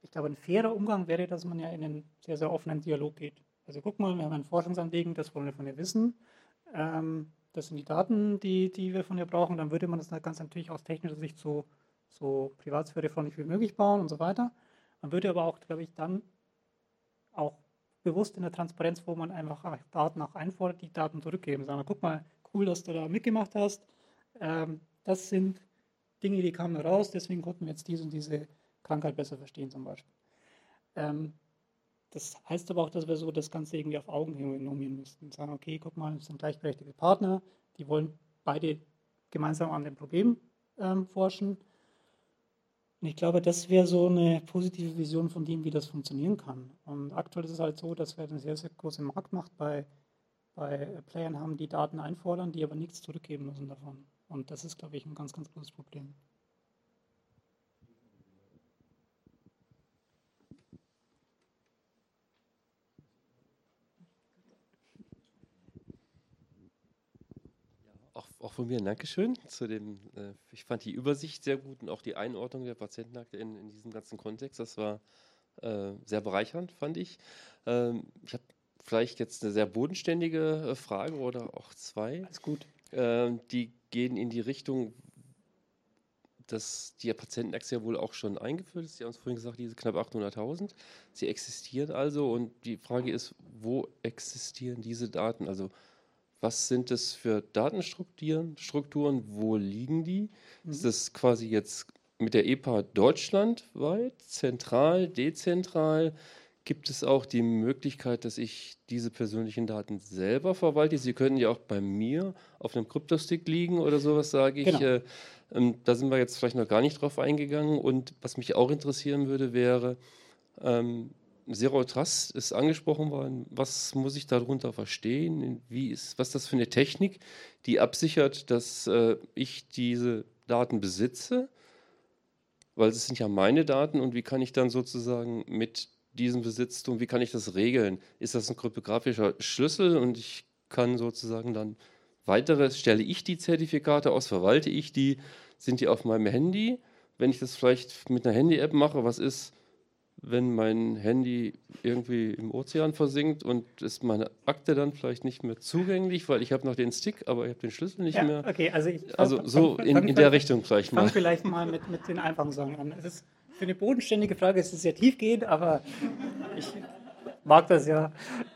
Ich glaube, ein fairer Umgang wäre, dass man ja in einen sehr, sehr offenen Dialog geht. Also guck mal, wir haben ein Forschungsanliegen, das wollen wir von dir wissen. Ähm, das sind die Daten, die, die wir von dir brauchen. Dann würde man das ganz natürlich aus technischer Sicht so, so privatsphärefreundlich wie möglich bauen und so weiter. Man würde aber auch, glaube ich, dann auch bewusst in der Transparenz, wo man einfach Daten auch einfordert, die Daten zurückgeben. Sagen, guck mal, cool, dass du da mitgemacht hast. Ähm, das sind Dinge, die kamen raus, deswegen konnten wir jetzt diese und diese Krankheit besser verstehen zum Beispiel. Ähm, das heißt aber auch, dass wir so das Ganze irgendwie auf Augenhöhe normieren müssten. Sagen, okay, guck mal, es sind gleichberechtigte Partner, die wollen beide gemeinsam an dem Problem ähm, forschen. Und ich glaube, das wäre so eine positive Vision von dem, wie das funktionieren kann. Und aktuell ist es halt so, dass wir eine sehr, sehr große Marktmacht bei, bei Playern haben, die Daten einfordern, die aber nichts zurückgeben müssen davon. Und das ist, glaube ich, ein ganz, ganz großes Problem. Auch, auch, von mir ein Dankeschön zu dem, äh, ich fand die Übersicht sehr gut und auch die Einordnung der Patientenakte in, in diesem ganzen Kontext. Das war äh, sehr bereichernd, fand ich. Ähm, ich habe vielleicht jetzt eine sehr bodenständige äh, Frage oder auch zwei. Alles gut. Ähm, die gehen in die Richtung, dass die Patientenachse ja wohl auch schon eingeführt ist. Sie haben es vorhin gesagt, diese knapp 800.000. Sie existieren also und die Frage ist, wo existieren diese Daten? Also was sind das für Datenstrukturen? Strukturen, wo liegen die? Mhm. Ist das quasi jetzt mit der EPA deutschlandweit, zentral, dezentral? Gibt es auch die Möglichkeit, dass ich diese persönlichen Daten selber verwalte? Sie können ja auch bei mir auf einem Kryptostick liegen oder sowas, sage ich. Genau. Äh, ähm, da sind wir jetzt vielleicht noch gar nicht drauf eingegangen. Und was mich auch interessieren würde, wäre, ähm, Zero Trust ist angesprochen worden. Was muss ich darunter verstehen? Wie ist, was ist das für eine Technik, die absichert, dass äh, ich diese Daten besitze? Weil es sind ja meine Daten und wie kann ich dann sozusagen mit diesen Besitztum, wie kann ich das regeln? Ist das ein kryptografischer Schlüssel und ich kann sozusagen dann weitere, stelle ich die Zertifikate aus, verwalte ich die, sind die auf meinem Handy? Wenn ich das vielleicht mit einer Handy-App mache, was ist, wenn mein Handy irgendwie im Ozean versinkt und ist meine Akte dann vielleicht nicht mehr zugänglich, weil ich habe noch den Stick, aber ich habe den Schlüssel nicht ja, mehr. Okay, also, ich, also so in, in der Richtung vielleicht mal. Ich fange vielleicht mal mit, mit den einfachen Sachen an. Es ist für eine bodenständige Frage ist es sehr tiefgehend, aber ich mag das ja.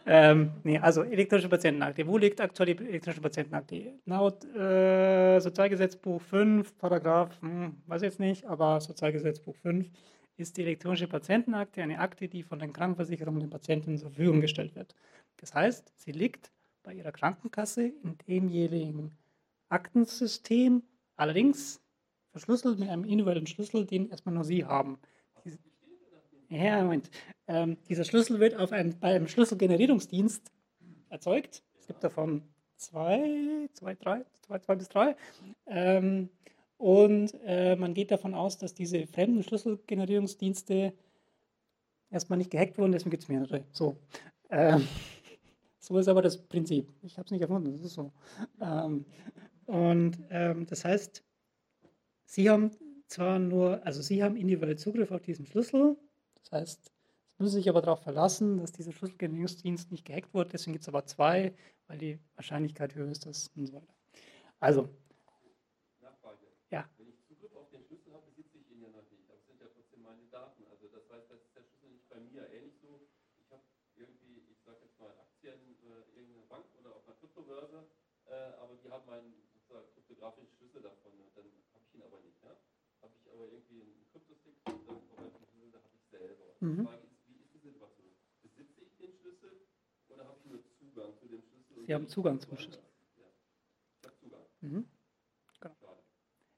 ähm, nee, also elektronische Patientenakte. Wo liegt aktuell die elektronische Patientenakte? Laut äh, Sozialgesetzbuch 5, Paragraph, hm, weiß jetzt nicht, aber Sozialgesetzbuch 5 ist die elektronische Patientenakte eine Akte, die von den Krankenversicherungen den Patienten zur Verfügung gestellt wird. Das heißt, sie liegt bei ihrer Krankenkasse in demjenigen Aktensystem, allerdings verschlüsselt mit einem individuellen Schlüssel, den erstmal nur Sie haben. Ja, Moment. Ähm, dieser Schlüssel wird auf einem, bei einem Schlüsselgenerierungsdienst erzeugt. Es gibt davon zwei, zwei, drei, zwei, zwei bis drei. Ähm, und äh, man geht davon aus, dass diese fremden Schlüsselgenerierungsdienste erstmal nicht gehackt wurden, deswegen gibt es mehrere. So. Ähm, (laughs) so ist aber das Prinzip. Ich habe es nicht erfunden, das ist so. Ähm, und ähm, das heißt, Sie haben zwar nur, also Sie haben individuell Zugriff auf diesen Schlüssel, das heißt, Sie müssen sich aber darauf verlassen, dass dieser Schlüsselgenerierungsdienst nicht gehackt wurde, deswegen gibt es aber zwei, weil die Wahrscheinlichkeit höher ist das und so weiter. Also, Nachfrage. Ja. Wenn ich Zugriff auf den Schlüssel habe, besitze ich ihn ja noch nicht. Aber es sind ja trotzdem meine Daten. Also das heißt, das ist der Schlüssel nicht bei mir. Ähnlich so, ich habe irgendwie, ich sage jetzt mal Aktien äh, irgendeiner Bank oder auf einer Kryptobörse, äh, aber die haben meinen sozusagen kryptografischen Schlüssel davon. Und dann habe ich ihn aber nicht. Ja? Habe ich aber irgendwie einen Kryptostick, dann verwaltet den Schlüssel, da habe ich selber. Mhm. Die Frage ist, wie ist die Situation? Besitze ich den Schlüssel oder habe ich nur Zugang zu dem Schlüssel? Sie haben Zugang zum? Schlüssel. Ja. Ich habe Zugang. Mhm. Genau. Schade.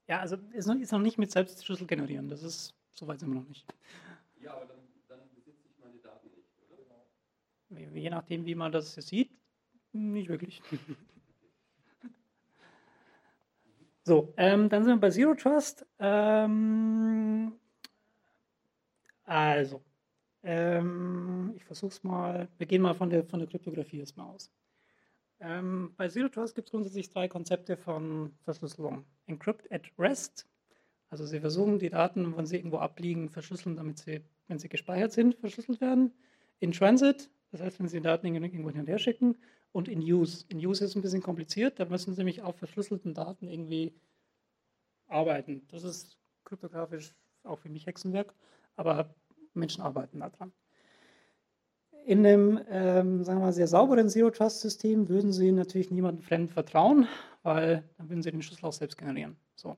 Ja, also ist noch, ist noch nicht mit Selbstschlüssel generieren. Das ist, soweit sind wir noch nicht. Ja, aber dann, dann besitze ich meine Daten nicht, oder? Je je nachdem, wie man das sieht, nicht wirklich. (laughs) So, ähm, dann sind wir bei Zero Trust. Ähm, also, ähm, ich versuche es mal. Wir gehen mal von der, von der Kryptographie erstmal aus. Ähm, bei Zero Trust gibt es grundsätzlich drei Konzepte von Verschlüsselung. Encrypt at Rest. Also Sie versuchen die Daten, wenn sie irgendwo abliegen, verschlüsseln, damit sie, wenn sie gespeichert sind, verschlüsselt werden. In Transit, das heißt, wenn Sie die Daten irgendwo hin und her schicken. Und in Use. In Use ist ein bisschen kompliziert, da müssen Sie nämlich auf verschlüsselten Daten irgendwie arbeiten. Das ist kryptografisch auch für mich Hexenwerk, aber Menschen arbeiten daran. In einem, ähm, sagen wir mal, sehr sauberen Zero-Trust-System würden Sie natürlich niemandem fremd vertrauen, weil dann würden Sie den Schlüssel auch selbst generieren. So.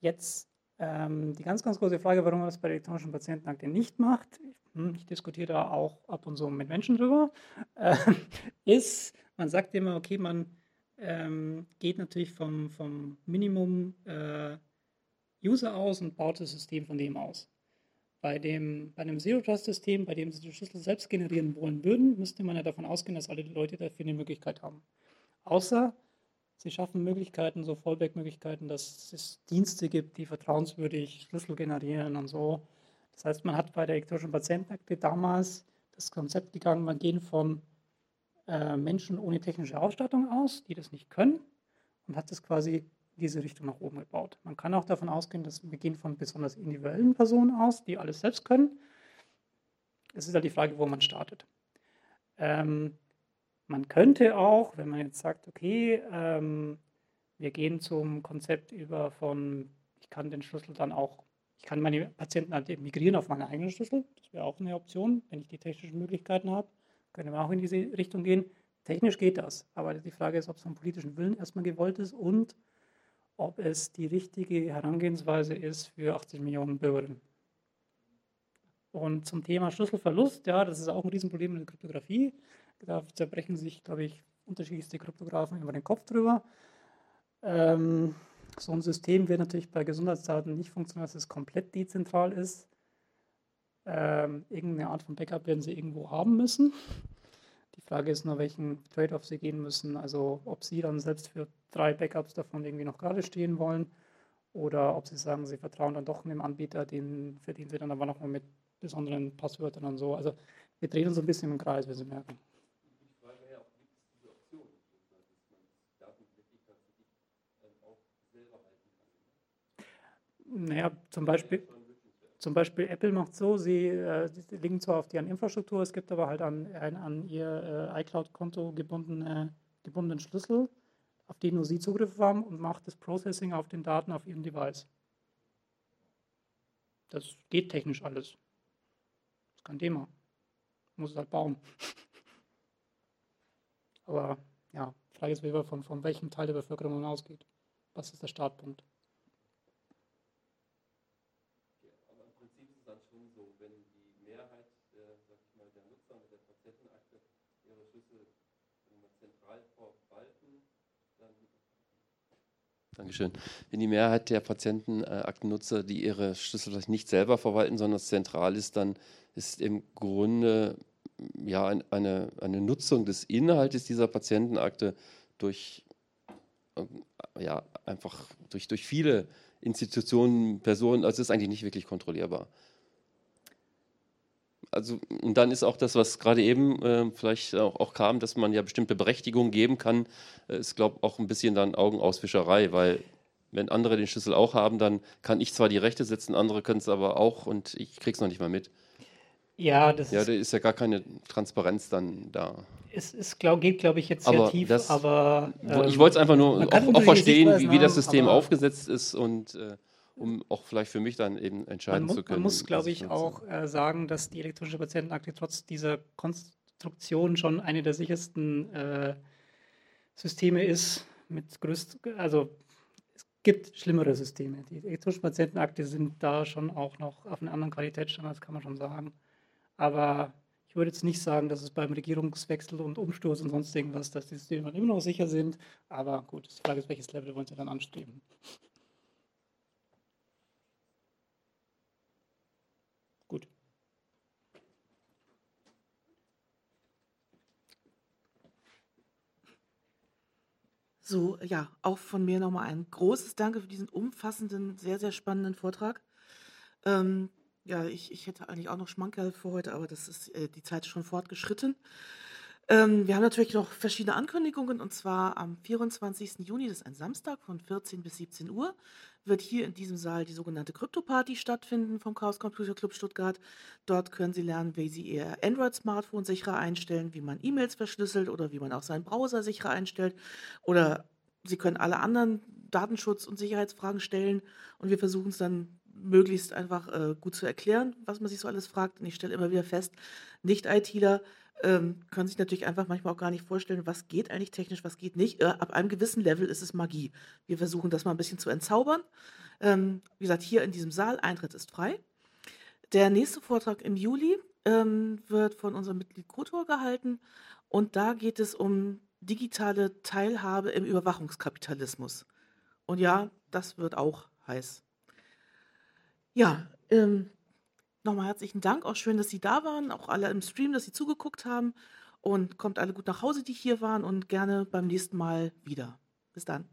Jetzt ähm, die ganz, ganz große Frage, warum man das bei elektronischen Patientenakte nicht macht, hm, ich diskutiere da auch ab und zu mit Menschen drüber, äh, ist, man sagt immer, okay, man ähm, geht natürlich vom, vom Minimum äh, User aus und baut das System von dem aus. Bei dem, bei einem Zero-Trust-System, bei dem Sie den Schlüssel selbst generieren wollen würden, müsste man ja davon ausgehen, dass alle die Leute dafür eine Möglichkeit haben. Außer Sie schaffen Möglichkeiten, so Fallback-Möglichkeiten, dass es Dienste gibt, die vertrauenswürdig Schlüssel generieren und so. Das heißt, man hat bei der elektronischen Patientenakte damals das Konzept gegangen, man gehen von äh, Menschen ohne technische Ausstattung aus, die das nicht können, und hat das quasi in diese Richtung nach oben gebaut. Man kann auch davon ausgehen, dass wir gehen von besonders individuellen Personen aus, die alles selbst können. Es ist halt die Frage, wo man startet. Ähm, man könnte auch, wenn man jetzt sagt, okay, ähm, wir gehen zum Konzept über von, ich kann den Schlüssel dann auch, ich kann meine Patienten halt migrieren auf meine eigenen Schlüssel. Das wäre auch eine Option, wenn ich die technischen Möglichkeiten habe. Können wir auch in diese Richtung gehen. Technisch geht das, aber die Frage ist, ob es vom politischen Willen erstmal gewollt ist und ob es die richtige Herangehensweise ist für 80 Millionen Bürgerinnen. Und zum Thema Schlüsselverlust, ja, das ist auch ein Riesenproblem in der Kryptographie. Da zerbrechen sich, glaube ich, unterschiedlichste Kryptografen über den Kopf drüber. Ähm, so ein System wird natürlich bei Gesundheitsdaten nicht funktionieren, dass es komplett dezentral ist. Ähm, irgendeine Art von Backup werden sie irgendwo haben müssen. Die Frage ist nur, welchen Trade-off sie gehen müssen. Also ob sie dann selbst für drei Backups davon irgendwie noch gerade stehen wollen oder ob sie sagen, sie vertrauen dann doch einem Anbieter, den, den sie dann aber nochmal mit besonderen Passwörtern und so. Also wir drehen uns ein bisschen im Kreis, wie Sie merken. Die Frage wäre auch, gibt es diese Option, dass man die Daten wirklich tatsächlich ähm, auch selber halten kann? Naja, zum Beispiel, zum Beispiel Apple macht so, sie, äh, sie liegen zwar auf deren Infrastruktur, es gibt aber halt an, ein, an ihr äh, iCloud-Konto gebundene, gebundenen Schlüssel, auf den nur sie Zugriff haben und macht das Processing auf den Daten auf ihrem Device. Das geht technisch alles. Das ist kein Thema. Muss es halt bauen. (laughs) Aber ja, Frage ist, wie von, von welchem Teil der Bevölkerung man ausgeht. Was ist der Startpunkt? Dankeschön. Wenn die Mehrheit der Patientenaktennutzer, die ihre Schlüssel vielleicht nicht selber verwalten, sondern zentral ist, dann ist im Grunde ja eine, eine Nutzung des Inhaltes dieser Patientenakte durch ja einfach durch, durch viele Institutionen, Personen, also ist eigentlich nicht wirklich kontrollierbar also und dann ist auch das, was gerade eben äh, vielleicht auch, auch, kam, dass man ja bestimmte Berechtigungen geben kann, äh, ist glaube ich auch ein bisschen dann Augenauswischerei, weil wenn andere den Schlüssel auch haben, dann kann ich zwar die Rechte setzen, andere können es aber auch und ich krieg's noch nicht mal mit. Ja, das ja, da ist ja gar keine Transparenz dann da. Es ist, glaub, geht, glaube ich, jetzt sehr aber tief, das, aber. Ähm, ich wollte es einfach nur auch, auch verstehen, wie, wie, das System aufgesetzt ist und. Äh, um auch vielleicht für mich dann eben entscheiden man zu können. Man muss, glaube ich, auch äh, sagen, dass die elektronische Patientenakte trotz dieser Konstruktion schon eine der sichersten äh, Systeme ist. Mit größt, also es gibt schlimmere Systeme. Die elektronischen Patientenakte sind da schon auch noch auf einen anderen Qualitätsstandard, kann man schon sagen. Aber ich würde jetzt nicht sagen, dass es beim Regierungswechsel und Umsturz und sonst irgendwas, dass die Systeme immer noch sicher sind. Aber gut, die Frage ist, welches Level wollen Sie dann anstreben? So, ja, auch von mir nochmal ein großes Danke für diesen umfassenden, sehr, sehr spannenden Vortrag. Ähm, ja, ich, ich hätte eigentlich auch noch Schmankerl für heute, aber das ist äh, die Zeit schon fortgeschritten. Ähm, wir haben natürlich noch verschiedene Ankündigungen und zwar am 24. Juni, das ist ein Samstag von 14 bis 17 Uhr, wird hier in diesem Saal die sogenannte Krypto-Party stattfinden vom Chaos Computer Club Stuttgart. Dort können Sie lernen, wie Sie Ihr Android-Smartphone sicherer einstellen, wie man E-Mails verschlüsselt oder wie man auch seinen Browser sicherer einstellt. Oder Sie können alle anderen Datenschutz- und Sicherheitsfragen stellen und wir versuchen es dann möglichst einfach äh, gut zu erklären, was man sich so alles fragt. Und ich stelle immer wieder fest, Nicht-ITler ähm, können sich natürlich einfach manchmal auch gar nicht vorstellen, was geht eigentlich technisch, was geht nicht. Äh, ab einem gewissen Level ist es Magie. Wir versuchen das mal ein bisschen zu entzaubern. Ähm, wie gesagt, hier in diesem Saal, Eintritt ist frei. Der nächste Vortrag im Juli ähm, wird von unserem Mitglied Kotor gehalten und da geht es um digitale Teilhabe im Überwachungskapitalismus. Und ja, das wird auch heiß. Ja, ähm, Nochmal herzlichen Dank. Auch schön, dass Sie da waren. Auch alle im Stream, dass Sie zugeguckt haben. Und kommt alle gut nach Hause, die hier waren. Und gerne beim nächsten Mal wieder. Bis dann.